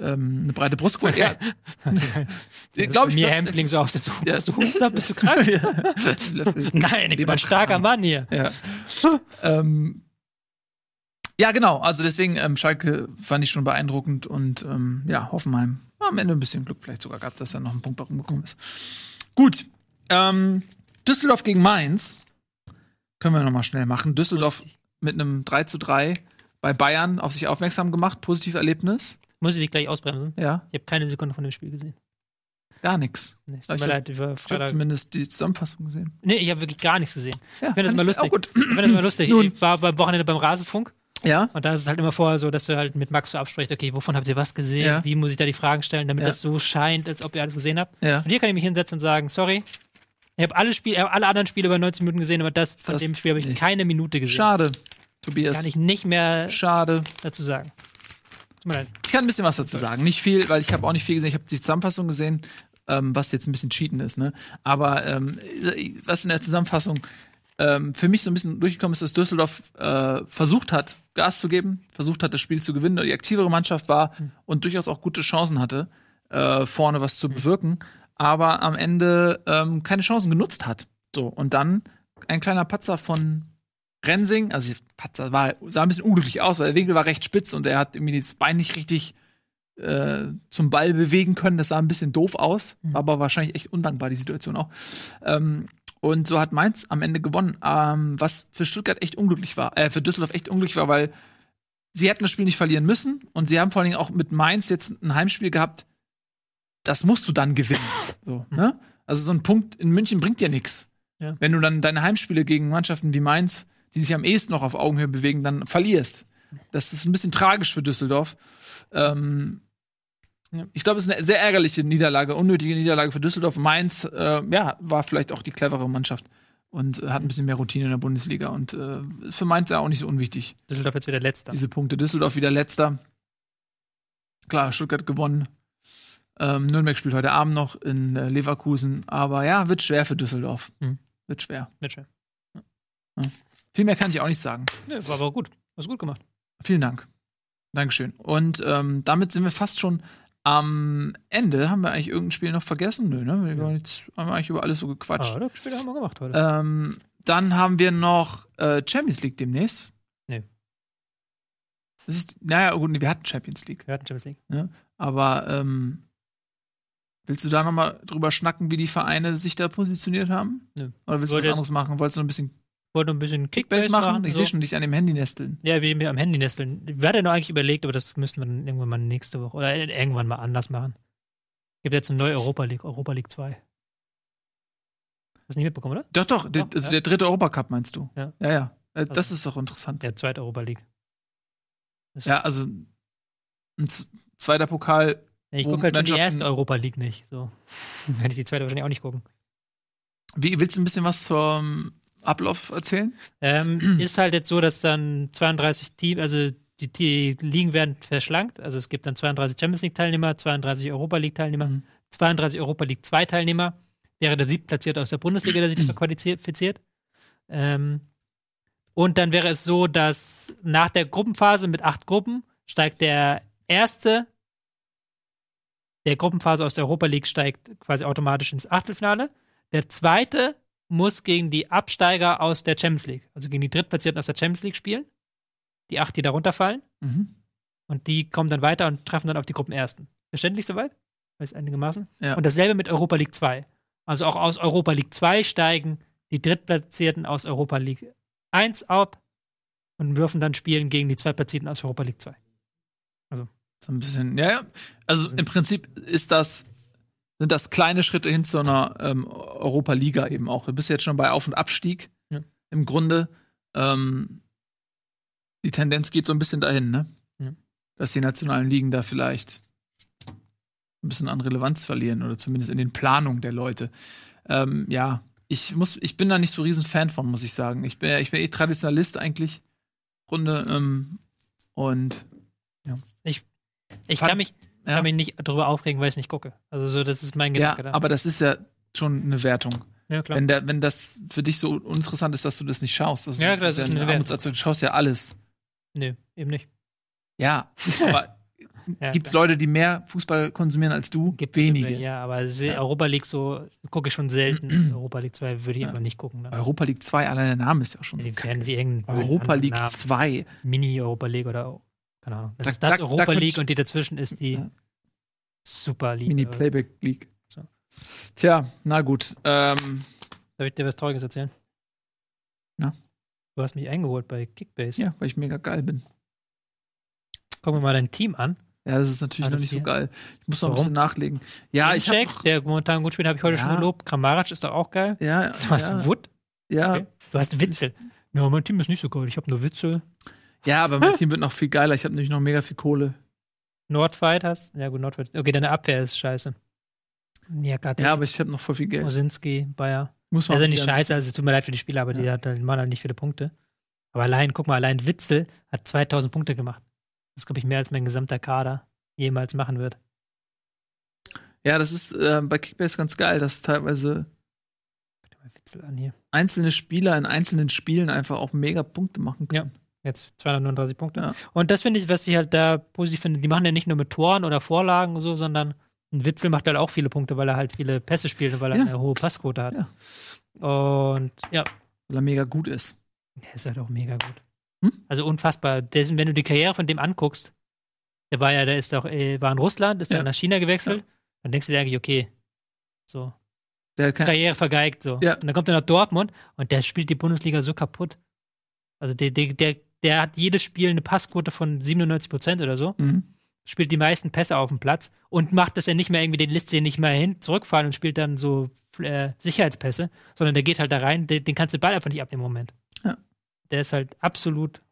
ähm, eine breite Brust geholt. Ja, (laughs) Ja, glaube ich. Mir Hämpfling so aus. So, Ja. Bist du Huster? Bist du krank? (laughs) Nein, ich bin ein starker Mann hier. Ja. ähm, Ja, genau. Also deswegen, ähm, Schalke fand ich schon beeindruckend und ähm, ja, Hoffenheim. Am Ende ein bisschen Glück vielleicht sogar gehabt, dass da noch ein Punkt rumgekommen ist. Gut. Ähm, Düsseldorf gegen Mainz. Können wir noch mal schnell machen. Düsseldorf mit einem 3 zu 3 bei Bayern auf sich aufmerksam gemacht. Positiverlebnis. Muss ich dich gleich ausbremsen? Ja. Ich habe keine Sekunde von dem Spiel gesehen. Gar nichts. Nee, tut mir hab- leid, ich war Ich habe Freitag. zumindest die Zusammenfassung gesehen. Nee, ich habe wirklich gar nichts gesehen. Ja, Ich finde das mal ich lustig. auch gut. Ich finde das mal lustig. (laughs) Nun. Ich war beim Wochenende beim Rasenfunk Ja. und da ist es halt immer vorher so, dass du halt mit Max so absprichst, okay, wovon habt ihr was gesehen? Ja. Wie muss ich da die Fragen stellen, damit Ja. das so scheint, als ob ihr alles gesehen habt? Ja. Und hier kann ich mich hinsetzen und sagen, sorry, ich habe alle, Spiel, alle anderen Spiele über 90 Minuten gesehen, aber das von Das dem Spiel habe ich nicht. keine Minute gesehen. Schade, Tobias. Kann ich nicht mehr Schade. dazu sagen. Ich kann ein bisschen was dazu sagen. Nicht viel, weil ich habe auch nicht viel gesehen. Ich habe die Zusammenfassung gesehen, ähm, was jetzt ein bisschen cheaten ist. Ne? Aber ähm, was in der Zusammenfassung ähm, für mich so ein bisschen durchgekommen ist, dass Düsseldorf äh, versucht hat, Gas zu geben, versucht hat, das Spiel zu gewinnen, die aktivere Mannschaft war und durchaus auch gute Chancen hatte, äh, vorne was zu bewirken, aber am Ende ähm, keine Chancen genutzt hat. So, und dann ein kleiner Patzer von Rensing, also Patzer war, sah ein bisschen unglücklich aus, weil der Winkel war recht spitz und er hat irgendwie das Bein nicht richtig äh, zum Ball bewegen können. Das sah ein bisschen doof aus, war aber wahrscheinlich echt undankbar, die Situation auch. Ähm, und so hat Mainz am Ende gewonnen, ähm, was für Stuttgart echt unglücklich war, äh, für Düsseldorf echt unglücklich war, weil sie hätten das Spiel nicht verlieren müssen und sie haben vor allen Dingen auch mit Mainz jetzt ein Heimspiel gehabt, das musst du dann gewinnen. So, ne? Also so ein Punkt in München bringt dir nichts. Ja. Wenn du dann deine Heimspiele gegen Mannschaften wie Mainz, die sich am ehesten noch auf Augenhöhe bewegen, dann verlierst. Das ist ein bisschen tragisch für Düsseldorf. Ähm, Ja. Ich glaube, es ist eine sehr ärgerliche Niederlage, unnötige Niederlage für Düsseldorf. Mainz, äh, ja, war vielleicht auch die clevere Mannschaft und äh, hat ein bisschen mehr Routine in der Bundesliga und äh, ist für Mainz ja auch nicht so unwichtig Düsseldorf jetzt wieder letzter. diese Punkte. Düsseldorf wieder letzter. Klar, Stuttgart gewonnen. Ähm, Nürnberg spielt heute Abend noch in äh, Leverkusen. Aber ja, wird schwer für Düsseldorf. Hm. Wird schwer. Nicht schön. Viel mehr kann ich auch nicht sagen. Nee, war aber gut. Hast gut gemacht. Vielen Dank. Dankeschön. Und ähm, damit sind wir fast schon am Ende. Haben wir eigentlich irgendein Spiel noch vergessen? Nö, ne? Wir waren jetzt, haben wir eigentlich über alles so gequatscht. Ah, das Spiel haben wir gemacht heute. Ähm, dann haben wir noch äh, Champions League demnächst. Nee. Das ist, naja, gut, wir hatten Champions League. Wir hatten Champions League. Aber ähm, willst du da noch mal drüber schnacken, wie die Vereine sich da positioniert haben? Nö. Oder willst du was anderes machen? Wolltest du noch ein bisschen Wollte ein bisschen Kickbase machen? machen. Ich so. sehe schon dich an dem Handy nesteln. Ja, wie mir am Handy nesteln. Ich hatte noch eigentlich überlegt, aber das müssen wir dann irgendwann mal nächste Woche oder irgendwann mal anders machen. Gibt jetzt eine neue Europa League, Europa League 2. Hast du nicht mitbekommen, oder? Doch, doch, der, Doch, also ja. der dritte Europacup meinst du? Ja. Ja, ja. Äh, Das Also- ist doch interessant. Der zweite Europa League. Das- Ja, also ein zweiter Pokal. Ich gucke halt schon die erste Europa League nicht. So. (laughs) Werde ich die zweite wahrscheinlich auch nicht gucken. Wie, willst du ein bisschen was zum Ablauf erzählen? Ähm, (clears throat) ist halt jetzt so, dass dann 32 Teams, also die, die Ligen werden verschlankt. Also es gibt dann 32 Champions League-Teilnehmer, 32 Europa League-Teilnehmer, Mhm. 32 Europa League 2-Teilnehmer. Wäre der siebtplatzierte aus der Bundesliga, der sich dafür (clears throat) qualifiziert. Ähm, und dann wäre es so, dass nach der Gruppenphase mit acht Gruppen steigt der erste der Gruppenphase aus der Europa League steigt quasi automatisch ins Achtelfinale. Der zweite muss gegen die Absteiger aus der Champions League, also gegen die Drittplatzierten aus der Champions League spielen. Die acht, die darunter fallen. Mhm. Und die kommen dann weiter und treffen dann auf die Gruppenersten. Verständlich soweit? Weiß einigermaßen. Ja. Und dasselbe mit Europa League 2. Also auch aus Europa League 2 steigen die Drittplatzierten aus Europa League 1 ab und dürfen dann spielen gegen die Zweitplatzierten aus Europa League 2. So ein bisschen, ja, ja. Also im Prinzip ist das, sind das kleine Schritte hin zu einer ähm, Europa-Liga eben auch. Du bist jetzt schon bei Auf- und Abstieg. Ja. Im Grunde, ähm, die Tendenz geht so ein bisschen dahin, ne? Ja. Dass die nationalen Ligen da vielleicht ein bisschen an Relevanz verlieren oder zumindest in den Planungen der Leute. Ähm, ja, ich muss, ich bin da nicht so riesen Fan von, muss ich sagen. Ich bin, ja- ich bin eh Traditionalist eigentlich. Runde, ähm, und Ich Fand- kann mich, ja. kann mich nicht darüber aufregen, weil ich es nicht gucke. Also so, das ist mein Ja, Gedanke da. aber das ist ja schon eine Wertung. ja, klar. Wenn, der, wenn das für dich so uninteressant ist, dass du das nicht schaust. Das, Ja, klar, das ist ja eine Wertung. Du schaust ja alles. Nö, eben nicht. Ja, aber (laughs) Ja, Gibt es. Leute, die mehr Fußball konsumieren als du? Gibt Wenige. Ja, aber se- Europa League so gucke ich schon selten. (clears throat) Europa League 2 würde ich einfach nicht gucken. Ne? Europa League 2, allein der Name ist ja schon so. Die werden sie irgendeinen Europa League Namen- 2. Mini-Europa League oder keine Ahnung. Das Da- ist das da- da Europa könnte League und die dazwischen ist die Ja. Super League. Mini oder- Playback League. So. Tja, na gut. Ähm, Darf ich dir was Trauriges erzählen? Na? Du hast mich eingeholt bei Kickbase. ja, weil ich mega geil bin. Gucken wir mal dein Team an. Ja, das ist natürlich Alles noch nicht so hier. geil. Ich muss noch ein bisschen nachlegen. Ja, ich Check, der momentan gut spielt, habe ich heute Ja. schon gelobt. Kramaric ist doch auch geil. ja, Du hast ja, Wood. ja, Okay. Du hast Witzel. Ja, mein Team ist nicht so geil. Ich habe nur Witzel. Ja, aber mein Team wird noch viel geiler. Ich habe nämlich noch mega viel Kohle. Nordfight hast. Ja, gut, Nordfight. Okay, deine Abwehr ist scheiße. Ja, gerade. Ja, aber ich habe noch voll viel Geld. Osinski, Bayer. Muss man Also auch nicht scheiße, also es tut mir leid für die Spieler, aber die Ja. hat halt, machen halt nicht viele Punkte. Aber allein, guck mal, allein Witzel hat 2000 Punkte gemacht. Das ist, glaube ich, mehr als mein gesamter Kader jemals machen wird. Ja, das ist äh, bei Kickbase ganz geil, dass teilweise einzelne Spieler in einzelnen Spielen einfach auch mega Punkte machen können. Jetzt 239 Punkte. Ja. Und das finde ich, was ich halt da positiv finde, die machen ja nicht nur mit Toren oder Vorlagen und so, sondern ein Witzel macht halt auch viele Punkte, weil er halt viele Pässe spielt und weil er Ja. eine hohe Passquote hat. Ja. Und ja, Weil er mega gut ist. der ist halt auch mega gut. Hm? Also unfassbar. Der, wenn du die Karriere von dem anguckst, der war ja, der ist doch, äh, war in Russland, ist Ja. dann nach China gewechselt, dann denkst du dir eigentlich, okay, so, Der Karriere vergeigt, so. Und dann kommt er nach Dortmund und der spielt die Bundesliga so kaputt. Also der, der, der, der hat jedes Spiel eine Passquote von 97 Prozent oder so, mhm. spielt die meisten Pässe auf dem Platz und macht das ja nicht mehr irgendwie, den lässt sich nicht mehr hin, zurückfallen und spielt dann so äh, Sicherheitspässe, sondern der geht halt da rein, den, den kannst du den Ball einfach nicht abnehmen im Moment. Ja. Der ist halt absolut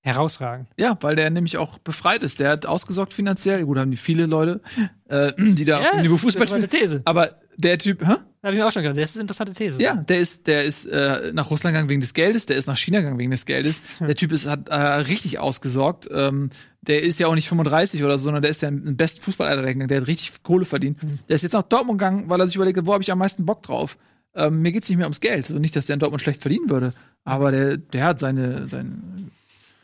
herausragend. Ja, weil der nämlich auch befreit ist. Der hat ausgesorgt finanziell. Gut, haben die viele Leute, äh, die da auf dem Niveau das Fußball ist meine spielen. These. Aber der Typ, hä? Da habe ich mir auch schon gedacht, das ist eine interessante These. Ja, der ist, der ist äh, nach Russland gegangen wegen des Geldes, der ist nach China gegangen wegen des Geldes. Der Typ ist, hat äh, richtig ausgesorgt. Ähm, der ist ja auch nicht 35 oder so, sondern der ist ja ein besten Fußballalter gegangen, der hat richtig Kohle verdient. Mhm. Der ist jetzt nach Dortmund gegangen, weil er sich überlegt, wo habe ich am meisten Bock drauf? Ähm, mir geht's nicht mehr ums Geld. Also nicht, dass der in Dortmund schlecht verdienen würde, aber der, der hat seine, sein,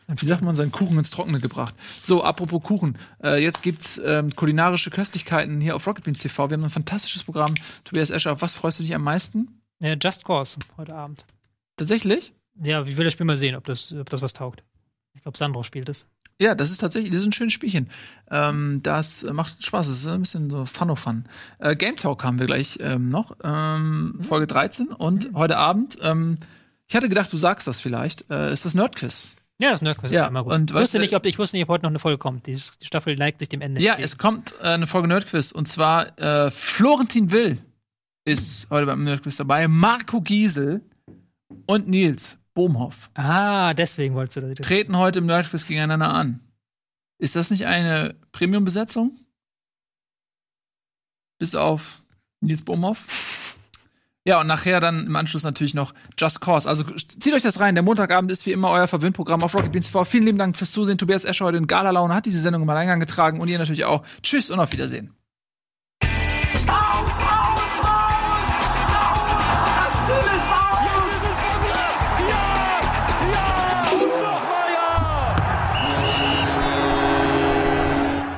wie sagt man, seinen Kuchen ins Trockene gebracht. So, apropos Kuchen. Äh, jetzt gibt's ähm, kulinarische Köstlichkeiten hier auf Rocket Beans TV. Wir haben ein fantastisches Programm. Tobias Escher, auf was freust du dich am meisten? Ja, Just Cause heute Abend. Tatsächlich? Ja, ich will das Spiel mal sehen, ob das, ob das was taugt. Ich glaube, Sandro spielt es. Ja, das ist tatsächlich, das ist ein schönes Spielchen. Ähm, das macht Spaß, das ist ein bisschen so Fun-of-Fun. Äh, Game Talk haben wir gleich ähm, noch, ähm, Folge 13 und heute Abend, ähm, ich hatte gedacht, du sagst das vielleicht, äh, ist das Nerdquiz. Ja, das Nerdquiz Ja, ist immer gut. und ich, wusste nicht, ob, ich wusste nicht, ob heute noch eine Folge kommt. Die, die Staffel neigt sich dem Ende. Ja, entgegen. es kommt äh, eine Folge Nerdquiz und zwar äh, Florentin Will ist heute beim Nerdquiz dabei, Marco Giesel und Nils Bohmhoff ah, deswegen wolltest du das. treten heute im Nerdquiz gegeneinander an. Ist das nicht eine Premium-Besetzung? Bis auf Nils Bohmhoff? Ja, und nachher dann im Anschluss natürlich noch Just Cause. Also zieht euch das rein. Der Montagabend ist wie immer euer Verwöhnprogramm auf Rocket Beans TV. Vielen lieben Dank fürs Zusehen. Tobias Escher heute in Gala-Laune hat diese Sendung mal eingang getragen und ihr natürlich auch. Tschüss und auf Wiedersehen. Au.